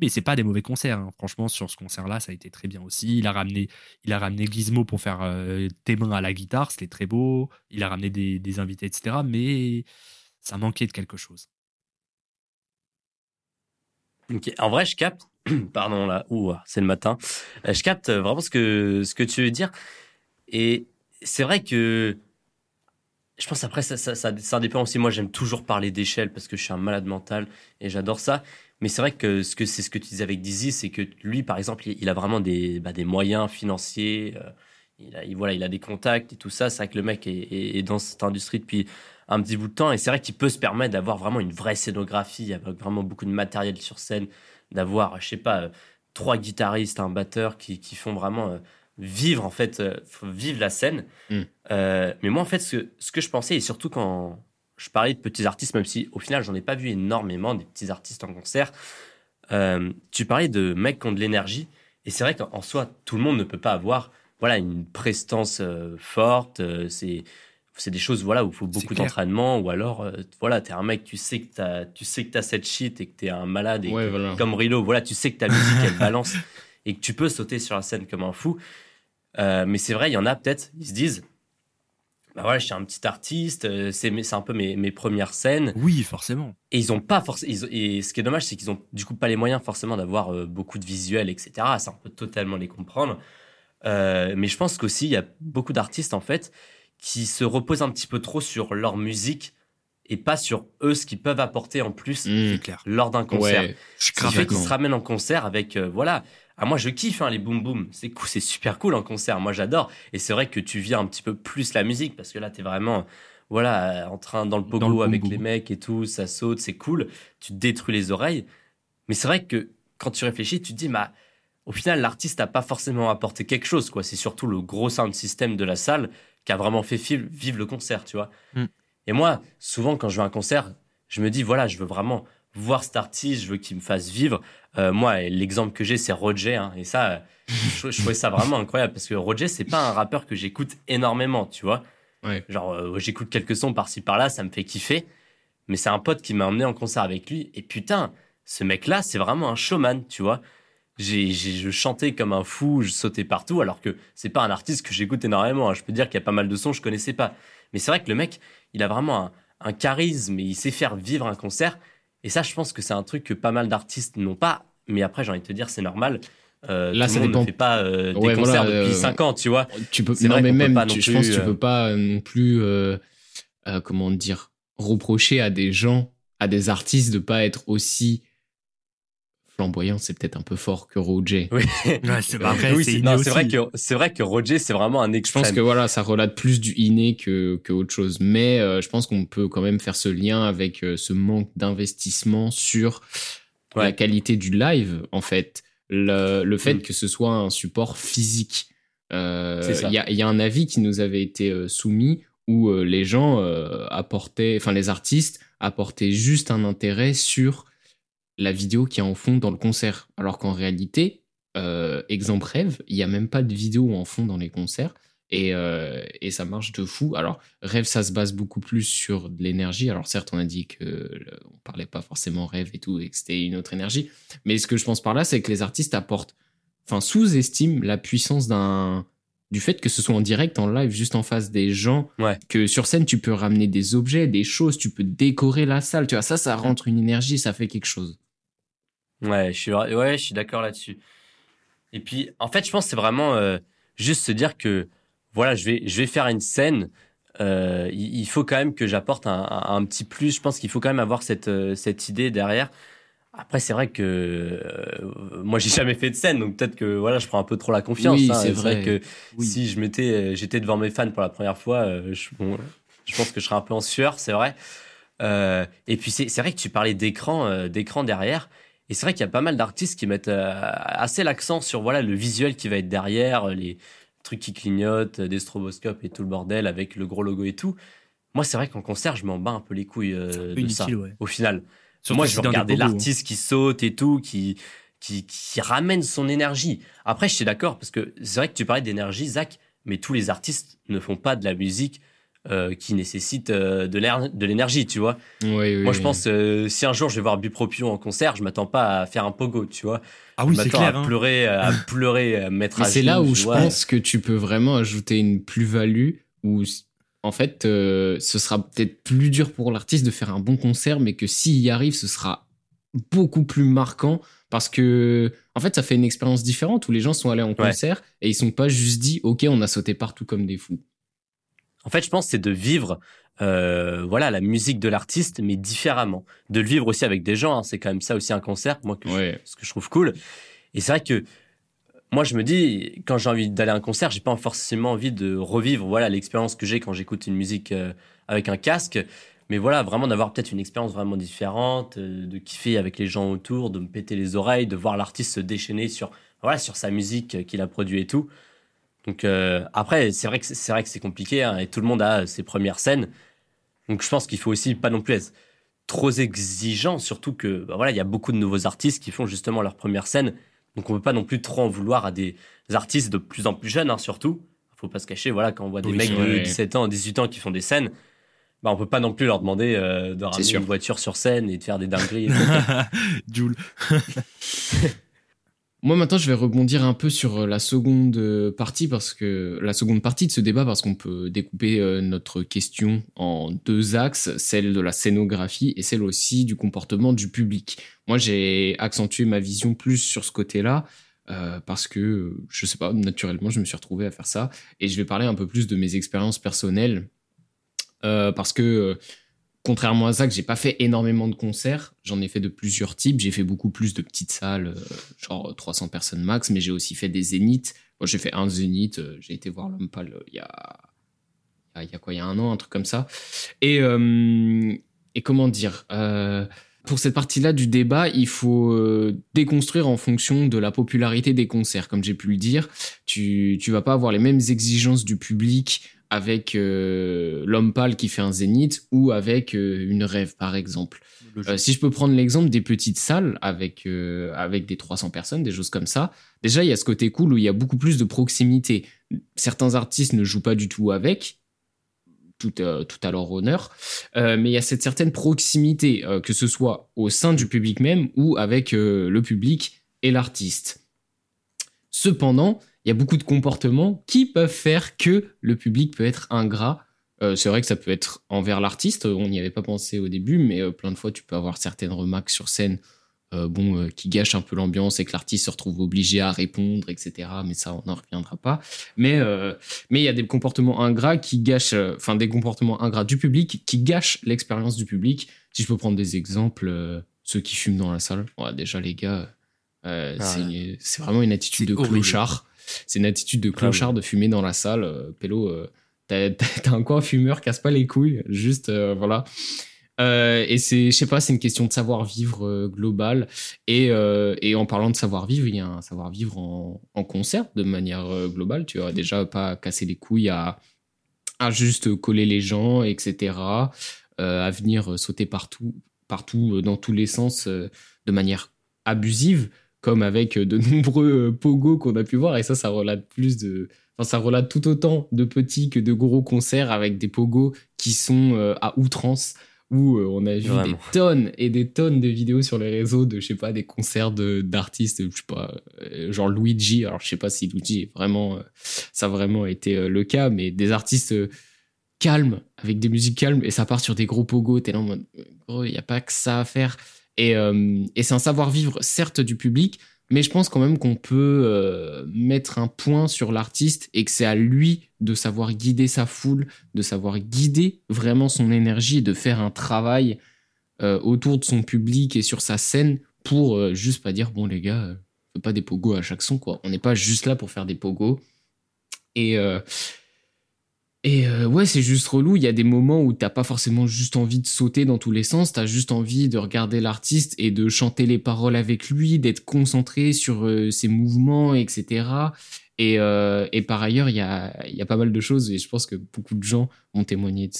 Mais c'est pas des mauvais concerts. hein. Franchement, sur ce concert-là, ça a été très bien aussi. Il a ramené, il a ramené Gizmo pour faire euh, tes mains à la guitare. C'était très beau. Il a ramené des, des invités, etc. Mais ça manquait de quelque chose. Ok. En vrai, je capte. Pardon là, ouh, c'est le matin. Euh, Je capte vraiment ce que ce que tu veux dire. Et c'est vrai que je pense après ça, ça, ça, ça dépend aussi. Moi, j'aime toujours parler d'échelle parce que je suis un malade mental et j'adore ça. Mais c'est vrai que ce que c'est ce que tu disais avec Dizzy, c'est que lui, par exemple, il, il a vraiment des, bah, des moyens financiers. euh, il a, il- voilà, il a des contacts et tout ça. C'est vrai que le mec est, est- est dans cette industrie depuis un petit bout de temps et c'est vrai qu'il peut se permettre d'avoir vraiment une vraie scénographie avec vraiment beaucoup de matériel sur scène, d'avoir, je sais pas, euh, trois guitaristes, un batteur qui, qui font vraiment euh, vivre en fait, vivre la scène. Mm. Euh, mais moi en fait, ce, ce que je pensais et surtout quand je parlais de petits artistes, même si au final j'en ai pas vu énormément des petits artistes en concert, euh, tu parlais de mecs qui ont de l'énergie et c'est vrai qu'en en soi tout le monde ne peut pas avoir voilà une prestance euh, forte. euh, c'est c'est des choses voilà où il faut beaucoup d'entraînement ou alors voilà t'es un mec tu sais que t'as tu sais que t'as cette shit et que t'es un malade et Ouais, voilà. comme Rilo, voilà, tu sais que ta musique elle balance et que tu peux sauter sur la scène comme un fou. Mais c'est vrai, il y en a peut-être, ils se disent, bah voilà, je suis un petit artiste, euh, c'est un peu mes, mes premières scènes. Oui, forcément. Et ils ont pas forcément. Et ce qui est dommage, c'est qu'ils ont du coup pas les moyens forcément d'avoir euh, beaucoup de visuels, etc. Ça, on peut totalement les comprendre. Euh, mais je pense qu'aussi, il y a beaucoup d'artistes en fait qui se reposent un petit peu trop sur leur musique et pas sur eux ce qu'ils peuvent apporter en plus Mm. Clair. lors d'un concert. Ouais. Je Ce qui fait qu'ils se ramènent en concert avec euh, voilà. Ah, moi je kiffe hein, les boom boom, c'est cool, c'est super cool en concert, moi j'adore. Et c'est vrai que tu viens un petit peu plus la musique parce que là t'es vraiment voilà en train dans le pogo Dans le boom avec boom. les mecs et tout, ça saute, c'est cool, tu te détruis les oreilles. Mais c'est vrai que quand tu réfléchis, tu te dis bah au final l'artiste n'a pas forcément apporté quelque chose quoi. C'est surtout le gros sound system de la salle qui a vraiment fait vivre le concert, tu vois. Mm. Et moi souvent quand je vais à un concert, je me dis voilà je veux vraiment voir cet artiste, je veux qu'il me fasse vivre. Euh, moi, l'exemple que j'ai, c'est Roger. hein, et ça, euh, je, je trouvais ça vraiment incroyable parce que Roger, c'est pas un rappeur que j'écoute énormément, tu vois. Ouais. Genre, euh, j'écoute quelques sons par-ci par-là, ça me fait kiffer. Mais c'est un pote qui m'a emmené en concert avec lui. Et putain, ce mec-là, c'est vraiment un showman, tu vois. j'ai, j'ai- je chantais comme un fou, je sautais partout, alors que c'est pas un artiste que j'écoute énormément. hein. Je peux dire qu'il y a pas mal de sons que je connaissais pas. Mais c'est vrai que le mec, il a vraiment un, un charisme et il sait faire vivre un concert. Et ça, je pense que c'est un truc que pas mal d'artistes n'ont pas. Mais après, j'ai envie de te dire, c'est normal. Euh, Là, tout ça monde dépend. ne fait pas euh, des Ouais, concerts voilà, depuis euh, 5 ans, tu vois. Tu peux, non, vrai mais même, tu- je pense que plus, tu euh, peux pas euh, non plus, comment dire, reprocher à des gens, à des artistes de pas être aussi flamboyants, c'est peut-être un peu fort que Roger. Oui, Ouais, c'est- Oui, vrai que c'est vrai que Roger, c'est vraiment un Je extrême. pense que voilà, ça relate plus du inné que, que autre chose. Mais euh, je pense qu'on peut quand même faire ce lien avec euh, ce manque d'investissement sur la qualité du live, en fait. Le, le fait Mm. que ce soit un support physique. Euh. Il y a, il y a un avis qui nous avait été euh, soumis où euh, les gens euh, apportaient, enfin les artistes apportaient juste un intérêt sur la vidéo qui est en fond dans le concert. Alors qu'en réalité, euh, exemple rêve, il n'y a même pas de vidéo en fond dans les concerts. Et, euh, et ça marche de fou. Alors, rêve, ça se base beaucoup plus sur de l'énergie. Alors, certes, on a dit que le- on parlait pas forcément rêve et tout, et que c'était une autre énergie. Mais ce que je pense par là, c'est que les artistes apportent, enfin, sous-estiment la puissance d'un, du fait que ce soit en direct, en live, juste en face des gens. Ouais. Que sur scène, tu peux ramener des objets, des choses, tu peux décorer la salle. Tu vois, ça, ça rentre une énergie, ça fait quelque chose. Ouais, je suis, ouais, je suis d'accord là-dessus. Et puis, en fait, je pense que c'est vraiment euh, juste se dire que, voilà, je vais, je vais faire une scène. euh, il, faut quand même que j'apporte un, un- un petit plus. Je pense qu'il faut quand même avoir cette, euh, cette idée derrière. Après, c'est vrai que euh, moi, j'ai jamais fait de scène, donc peut-être que voilà, je prends un peu trop la confiance. Oui, hein. c'est vrai. que Oui. si je m'étais, j'étais devant mes fans pour la première fois, je, bon, je pense que je serais un peu en sueur, c'est vrai. Et puis c'est vrai que tu parlais d'écran, d'écran derrière. Et c'est vrai qu'il y a pas mal d'artistes qui mettent euh, assez l'accent sur voilà le visuel qui va être derrière, euh, les trucs qui clignotent, euh, des stroboscopes et tout le bordel avec le gros logo et tout. Moi, c'est vrai qu'en concert, je m'en bats un peu les couilles euh, de ça. ouais. Au final, Surtout moi, je veux regarder hein. l'artiste qui saute et tout, qui, qui, qui ramène son énergie. Après, je suis d'accord parce que c'est vrai que tu parlais d'énergie, Zach, mais tous les artistes ne font pas de la musique euh, qui nécessite euh, de l'énergie, tu vois. Oui, oui, Moi, je oui. pense, euh, si un jour je vais voir Bupropion en concert, je m'attends pas à faire un pogo, tu vois. Ah oui, je c'est m'attends clair. à hein. pleurer, à pleurer, à mettre Mais à c'est là où je vois. pense que tu peux vraiment ajouter une plus-value où, en fait, euh, ce sera peut-être plus dur pour l'artiste de faire un bon concert, mais que s'il y arrive, ce sera beaucoup plus marquant parce que, en fait, ça fait une expérience différente où les gens sont allés en concert et ils sont pas juste dit, OK, on a sauté partout comme des fous. En fait, je pense c'est de vivre euh, voilà, la musique de l'artiste, mais différemment. De le vivre aussi avec des gens, hein. c'est quand même ça aussi un concert, moi, que je- ce que je trouve cool. Et c'est vrai que moi, je me dis, quand j'ai envie d'aller à un concert, j'ai pas forcément envie de revivre voilà l'expérience que j'ai quand j'écoute une musique euh, avec un casque. Mais voilà, vraiment d'avoir peut-être une expérience vraiment différente, euh, de kiffer avec les gens autour, de me péter les oreilles, de voir l'artiste se déchaîner sur, voilà, sur sa musique qu'il a produit et tout. Donc euh, après, c'est vrai que c'est vrai que c'est compliqué hein, et tout le monde a ses premières scènes. Donc je pense qu'il faut aussi pas non plus être trop exigeant, surtout que bah voilà, il y a beaucoup de nouveaux artistes qui font justement leur première scène. Donc on peut pas non plus trop en vouloir à des artistes de plus en plus jeunes, hein, surtout. Faut pas se cacher, voilà, quand on voit des Oui, mecs de vrai. 17 ans, 18 ans qui font des scènes, bah on peut pas non plus leur demander euh, de ramener une voiture sur scène et de faire des dingueries. Joule. Moi maintenant je vais rebondir un peu sur euh, la seconde euh, partie parce que la seconde partie de ce débat parce qu'on peut découper euh, notre question en deux axes, celle de la scénographie et celle aussi du comportement du public. Moi j'ai accentué ma vision plus sur ce côté-là parce que je sais pas naturellement je me suis retrouvé à faire ça et je vais parler un peu plus de mes expériences personnelles parce que contrairement à ça, que j'ai pas fait énormément de concerts, j'en ai fait de plusieurs types. J'ai fait beaucoup plus de petites salles, euh, genre 300 personnes max, mais j'ai aussi fait des zéniths. Moi, j'ai fait un zénith, euh, j'ai été voir l'homme pâle euh, il y a, il y a- quoi, il y a un an, un truc comme ça. Et, euh, et comment dire euh, pour cette partie-là du débat, il faut déconstruire en fonction de la popularité des concerts. Comme j'ai pu le dire, tu, tu vas pas avoir les mêmes exigences du public avec euh, l'homme pâle qui fait un zénith ou avec euh, une rêve, par exemple. Euh, si je peux prendre l'exemple des petites salles avec, avec des 300 personnes, des choses comme ça, déjà, il y a ce côté cool où il y a beaucoup plus de proximité. Certains artistes ne jouent pas du tout avec, tout, tout à leur honneur, mais il y a cette certaine proximité, que ce soit au sein du public même ou avec le public et l'artiste. Cependant, il y a beaucoup de comportements qui peuvent faire que le public peut être ingrat. Euh, c'est vrai que ça peut être envers l'artiste, on n'y avait pas pensé au début, mais euh, plein de fois tu peux avoir certaines remarques sur scène euh, bon, qui gâchent un peu l'ambiance et que l'artiste se retrouve obligé à répondre, etc. Mais ça, on n'en reviendra pas. Mais mais il y a des comportements ingrats qui gâchent, enfin des comportements ingrats du public qui gâchent l'expérience du public. Si je peux prendre des exemples, ceux qui fument dans la salle, déjà les gars, ah c'est vraiment une attitude de clochard. C'est une attitude de clochard de fumer dans la salle. Euh, Pélo, euh, t'as un coin fumeur, casse pas les couilles. Juste, euh, voilà. et c'est, je sais pas, c'est une question de savoir-vivre global. Et, et, en parlant de savoir-vivre, il y a un savoir-vivre en, en, concert de manière globale. Tu vois, déjà pas casser les couilles à, à juste coller les gens, etc. à venir sauter partout, partout, dans tous les sens, de manière abusive comme avec de nombreux euh, pogos qu'on a pu voir. Et ça, ça relate plus de. Enfin, ça relate tout autant de petits que de gros concerts avec des pogos qui sont euh, à outrance. Où euh, on a vu des tonnes et des tonnes de vidéos sur les réseaux de, je sais pas, des concerts d'artistes, je sais pas, genre Luigi. Alors, je sais pas si Luigi est vraiment. ça a vraiment été le cas, mais des artistes calmes, avec des musiques calmes, et ça part sur des gros pogos. T'es là en mode, gros, il n'y a pas que ça à faire. Euh, et, c'est un savoir-vivre, certes, du public, mais je pense quand même qu'on peut euh, mettre un point sur l'artiste et que c'est à lui de savoir guider sa foule, de savoir guider vraiment son énergie de faire un travail euh, autour de son public et sur sa scène pour juste pas dire bon les gars, on pas des pogos à chaque son quoi. On n'est pas juste là pour faire des pogos. Et et euh, ouais, c'est juste relou. Il y a des moments où t'as pas forcément juste envie de sauter dans tous les sens. T'as juste envie de regarder l'artiste et de chanter les paroles avec lui, d'être concentré sur euh, ses mouvements, etc. Et, euh, et par ailleurs, il y a, y a pas mal de choses et je pense que beaucoup de gens ont témoigné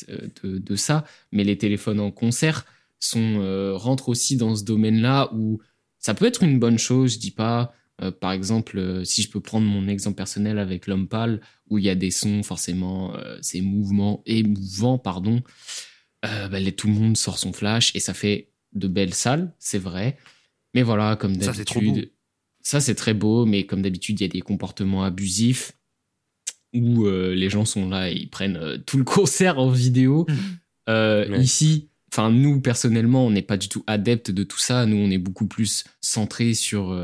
de, de, ça. Mais les téléphones en concert sont rentrent aussi dans ce domaine-là où ça peut être une bonne chose. Je dis pas euh, par exemple, euh, si je peux prendre mon exemple personnel avec l'homme pâle, où il y a des sons, forcément, euh, ces mouvements émouvants, pardon, bah, tout le monde sort son flash et ça fait de belles salles, c'est vrai. Mais voilà, comme d'habitude, ça c'est très beau, mais comme d'habitude, il y a des comportements abusifs où les gens sont là et ils prennent tout le concert en vidéo. Ici, enfin nous personnellement, on n'est pas du tout adepte de tout ça. Nous, on est beaucoup plus centré sur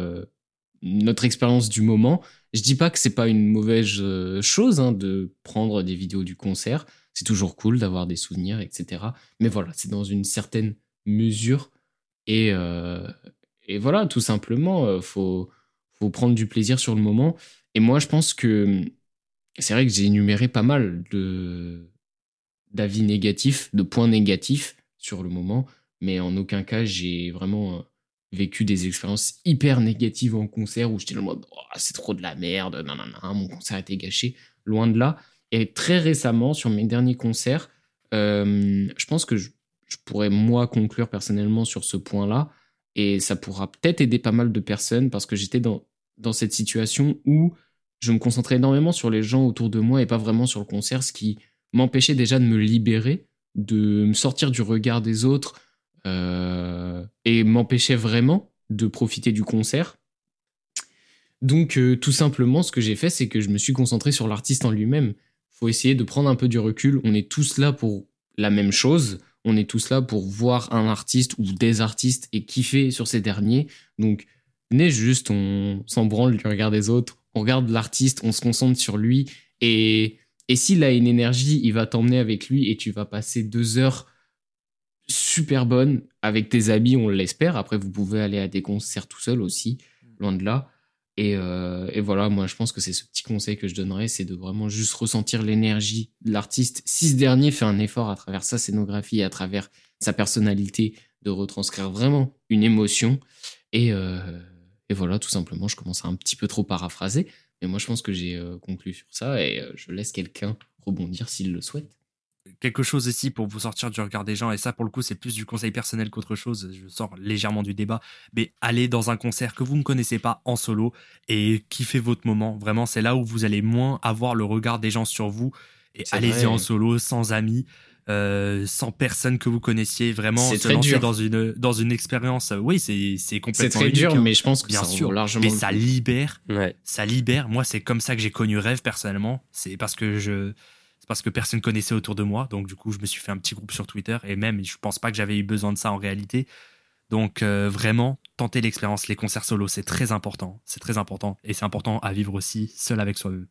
notre expérience du moment. Je dis pas que c'est pas une mauvaise euh, chose hein, de prendre des vidéos du concert. C'est toujours cool d'avoir des souvenirs, etc. Mais voilà, c'est dans une certaine mesure. Et, euh, voilà, tout simplement, euh, faut, faut prendre du plaisir sur le moment. Et moi, je pense que c'est vrai que j'ai énuméré pas mal d'avis négatifs, de points négatifs sur le moment, mais en aucun cas j'ai vraiment vécu des expériences hyper négatives en concert où j'étais en mode oh, c'est trop de la merde, non, mon concert a été gâché. Loin de là. Et très récemment, sur mes derniers concerts, euh, je pense que je, pourrais moi conclure personnellement sur ce point-là. Et ça pourra peut-être aider pas mal de personnes parce que j'étais dans, dans cette situation où je me concentrais énormément sur les gens autour de moi et pas vraiment sur le concert, ce qui m'empêchait déjà de me libérer, de me sortir du regard des autres, et m'empêchait vraiment de profiter du concert. Donc euh, tout simplement, ce que j'ai fait, c'est que je me suis concentré sur l'artiste en lui-même. Faut essayer de prendre un peu du recul. On est tous là pour la même chose. On est tous là pour voir un artiste ou des artistes et kiffer sur ces derniers. Donc venez juste, on s'en branle du regard des autres. On regarde l'artiste, on se concentre sur lui. Et, et s'il a une énergie, il va t'emmener avec lui et tu vas passer deux heures super bonne avec tes amis, on l'espère. Après, vous pouvez aller à des concerts tout seul aussi, loin de là. Et, euh, et voilà, moi, je pense que c'est ce petit conseil que je donnerais, c'est de vraiment juste ressentir l'énergie de l'artiste. Si ce dernier fait un effort à travers sa scénographie, à travers sa personnalité, de retranscrire vraiment une émotion. Et, euh, et voilà, tout simplement, je commence à un petit peu trop paraphraser. Mais moi, je pense que j'ai euh, conclu sur ça et je laisse quelqu'un rebondir s'il le souhaite quelque chose ici pour vous sortir du regard des gens, et ça pour le coup c'est plus du conseil personnel qu'autre chose, je sors légèrement du débat, mais allez dans un concert que vous ne connaissez pas en solo et kiffez votre moment, vraiment c'est là où vous allez moins avoir le regard des gens sur vous, et allez-y en solo, sans amis, euh, sans personne que vous connaissiez, vraiment C'est se très lancer dur. dans une dans une expérience. Oui, c'est c'est C'est complètement très dur, hein. mais je pense que bien ça sûr. largement. mais ça libère, Ouais. ça libère. Moi, c'est comme ça que j'ai connu Rêve personnellement. C'est parce que je c'est parce que personne connaissait autour de moi. Donc du coup, je me suis fait un petit groupe sur Twitter et même je pense pas que j'avais eu besoin de ça en réalité. Donc euh, vraiment, tenter l'expérience, les concerts solo, c'est très important. C'est très important et c'est important à vivre aussi seul avec soi-même.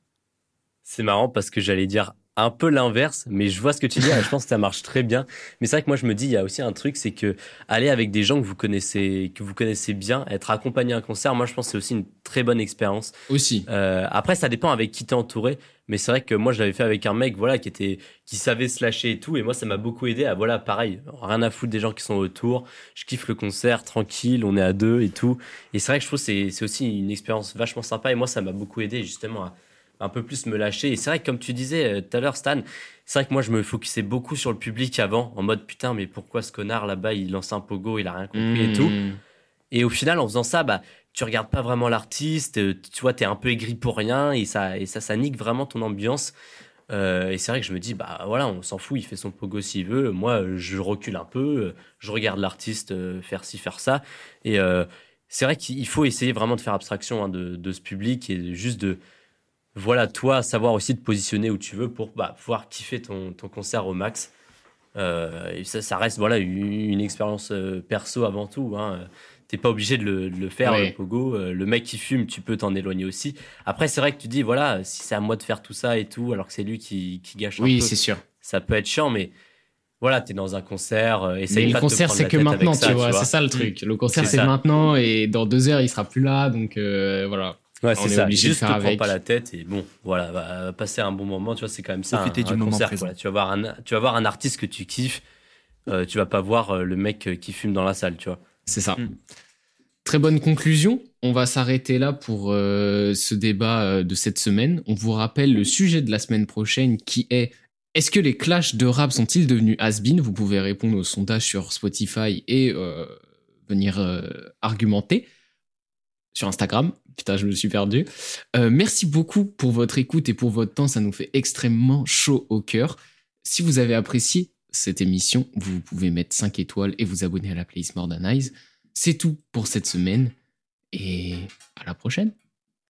C'est marrant parce que j'allais dire un peu l'inverse, mais je vois ce que tu dis. et je pense que ça marche très bien. Mais c'est vrai que moi je me dis, il y a aussi un truc, c'est que aller avec des gens que vous connaissez, que vous connaissez bien, être accompagné à un concert, moi je pense que c'est aussi une très bonne expérience. Aussi. Euh, après, ça dépend avec qui t'es entouré, mais c'est vrai que moi je l'avais fait avec un mec, voilà, qui était, qui savait se lâcher et tout, et moi ça m'a beaucoup aidé à, voilà, pareil, rien à foutre des gens qui sont autour. Je kiffe le concert, tranquille, on est à deux et tout. Et c'est vrai que je trouve que c'est, c'est aussi une expérience vachement sympa, et moi ça m'a beaucoup aidé justement à un peu plus me lâcher. Et c'est vrai que comme tu disais euh, tout à l'heure, Stan, c'est vrai que moi je me focusais beaucoup sur le public avant, en mode putain, mais pourquoi ce connard là-bas il lance un pogo, il a rien compris et tout. Mmh. Et au final, en faisant ça, bah, tu regardes pas vraiment l'artiste, euh, tu vois, t'es un peu aigri pour rien et ça, et ça, ça nique vraiment ton ambiance. Euh, et c'est vrai que je me dis, bah voilà, on s'en fout, il fait son pogo s'il veut. Moi, je recule un peu, je regarde l'artiste faire ci, faire ça. Et euh, c'est vrai qu'il faut essayer vraiment de faire abstraction hein, de, de ce public et juste de, voilà, toi, savoir aussi te positionner où tu veux pour bah, pouvoir kiffer ton, ton concert au max. Euh, et ça, ça reste voilà une, une expérience euh, perso avant tout. Hein. T'es pas obligé de le, de le faire, le pogo. Euh, le mec qui fume, tu peux t'en éloigner aussi. Après, c'est vrai que tu dis, voilà, si c'est à moi de faire tout ça et tout, alors que c'est lui qui, qui gâche un Oui, peu, c'est sûr. ça peut être chiant, mais voilà, t'es dans un concert. Mais essaye le pas te concert, c'est que maintenant, ça, tu vois. C'est ça le truc. Le concert, C'est maintenant et dans deux heures, il sera plus là. Donc voilà. Ouais, c'est est ça. obligé Juste te prends avec. pas la tête et bon, voilà, va passer un bon moment. Tu vois, c'est quand même ça. Profiter un, du un moment concert, présent. quoi. Tu vas voir un, tu vas voir un artiste que tu kiffes. euh, tu vas pas voir euh, le mec euh, qui fume dans la salle, tu vois. C'est ça. Mm. Très bonne conclusion. On va s'arrêter là pour euh, ce débat de cette semaine. On vous rappelle le sujet de la semaine prochaine qui est est-ce que les clashs de rap sont-ils devenus has-been Vous pouvez répondre au sondage sur Spotify et euh, venir argumenter sur Instagram. Putain, je me suis perdu. Euh, merci beaucoup pour votre écoute et pour votre temps. Ça nous fait extrêmement chaud au cœur. Si vous avez apprécié cette émission, vous pouvez mettre 5 étoiles et vous abonner à la playlist More Than Eyes. C'est tout pour cette semaine et à la prochaine.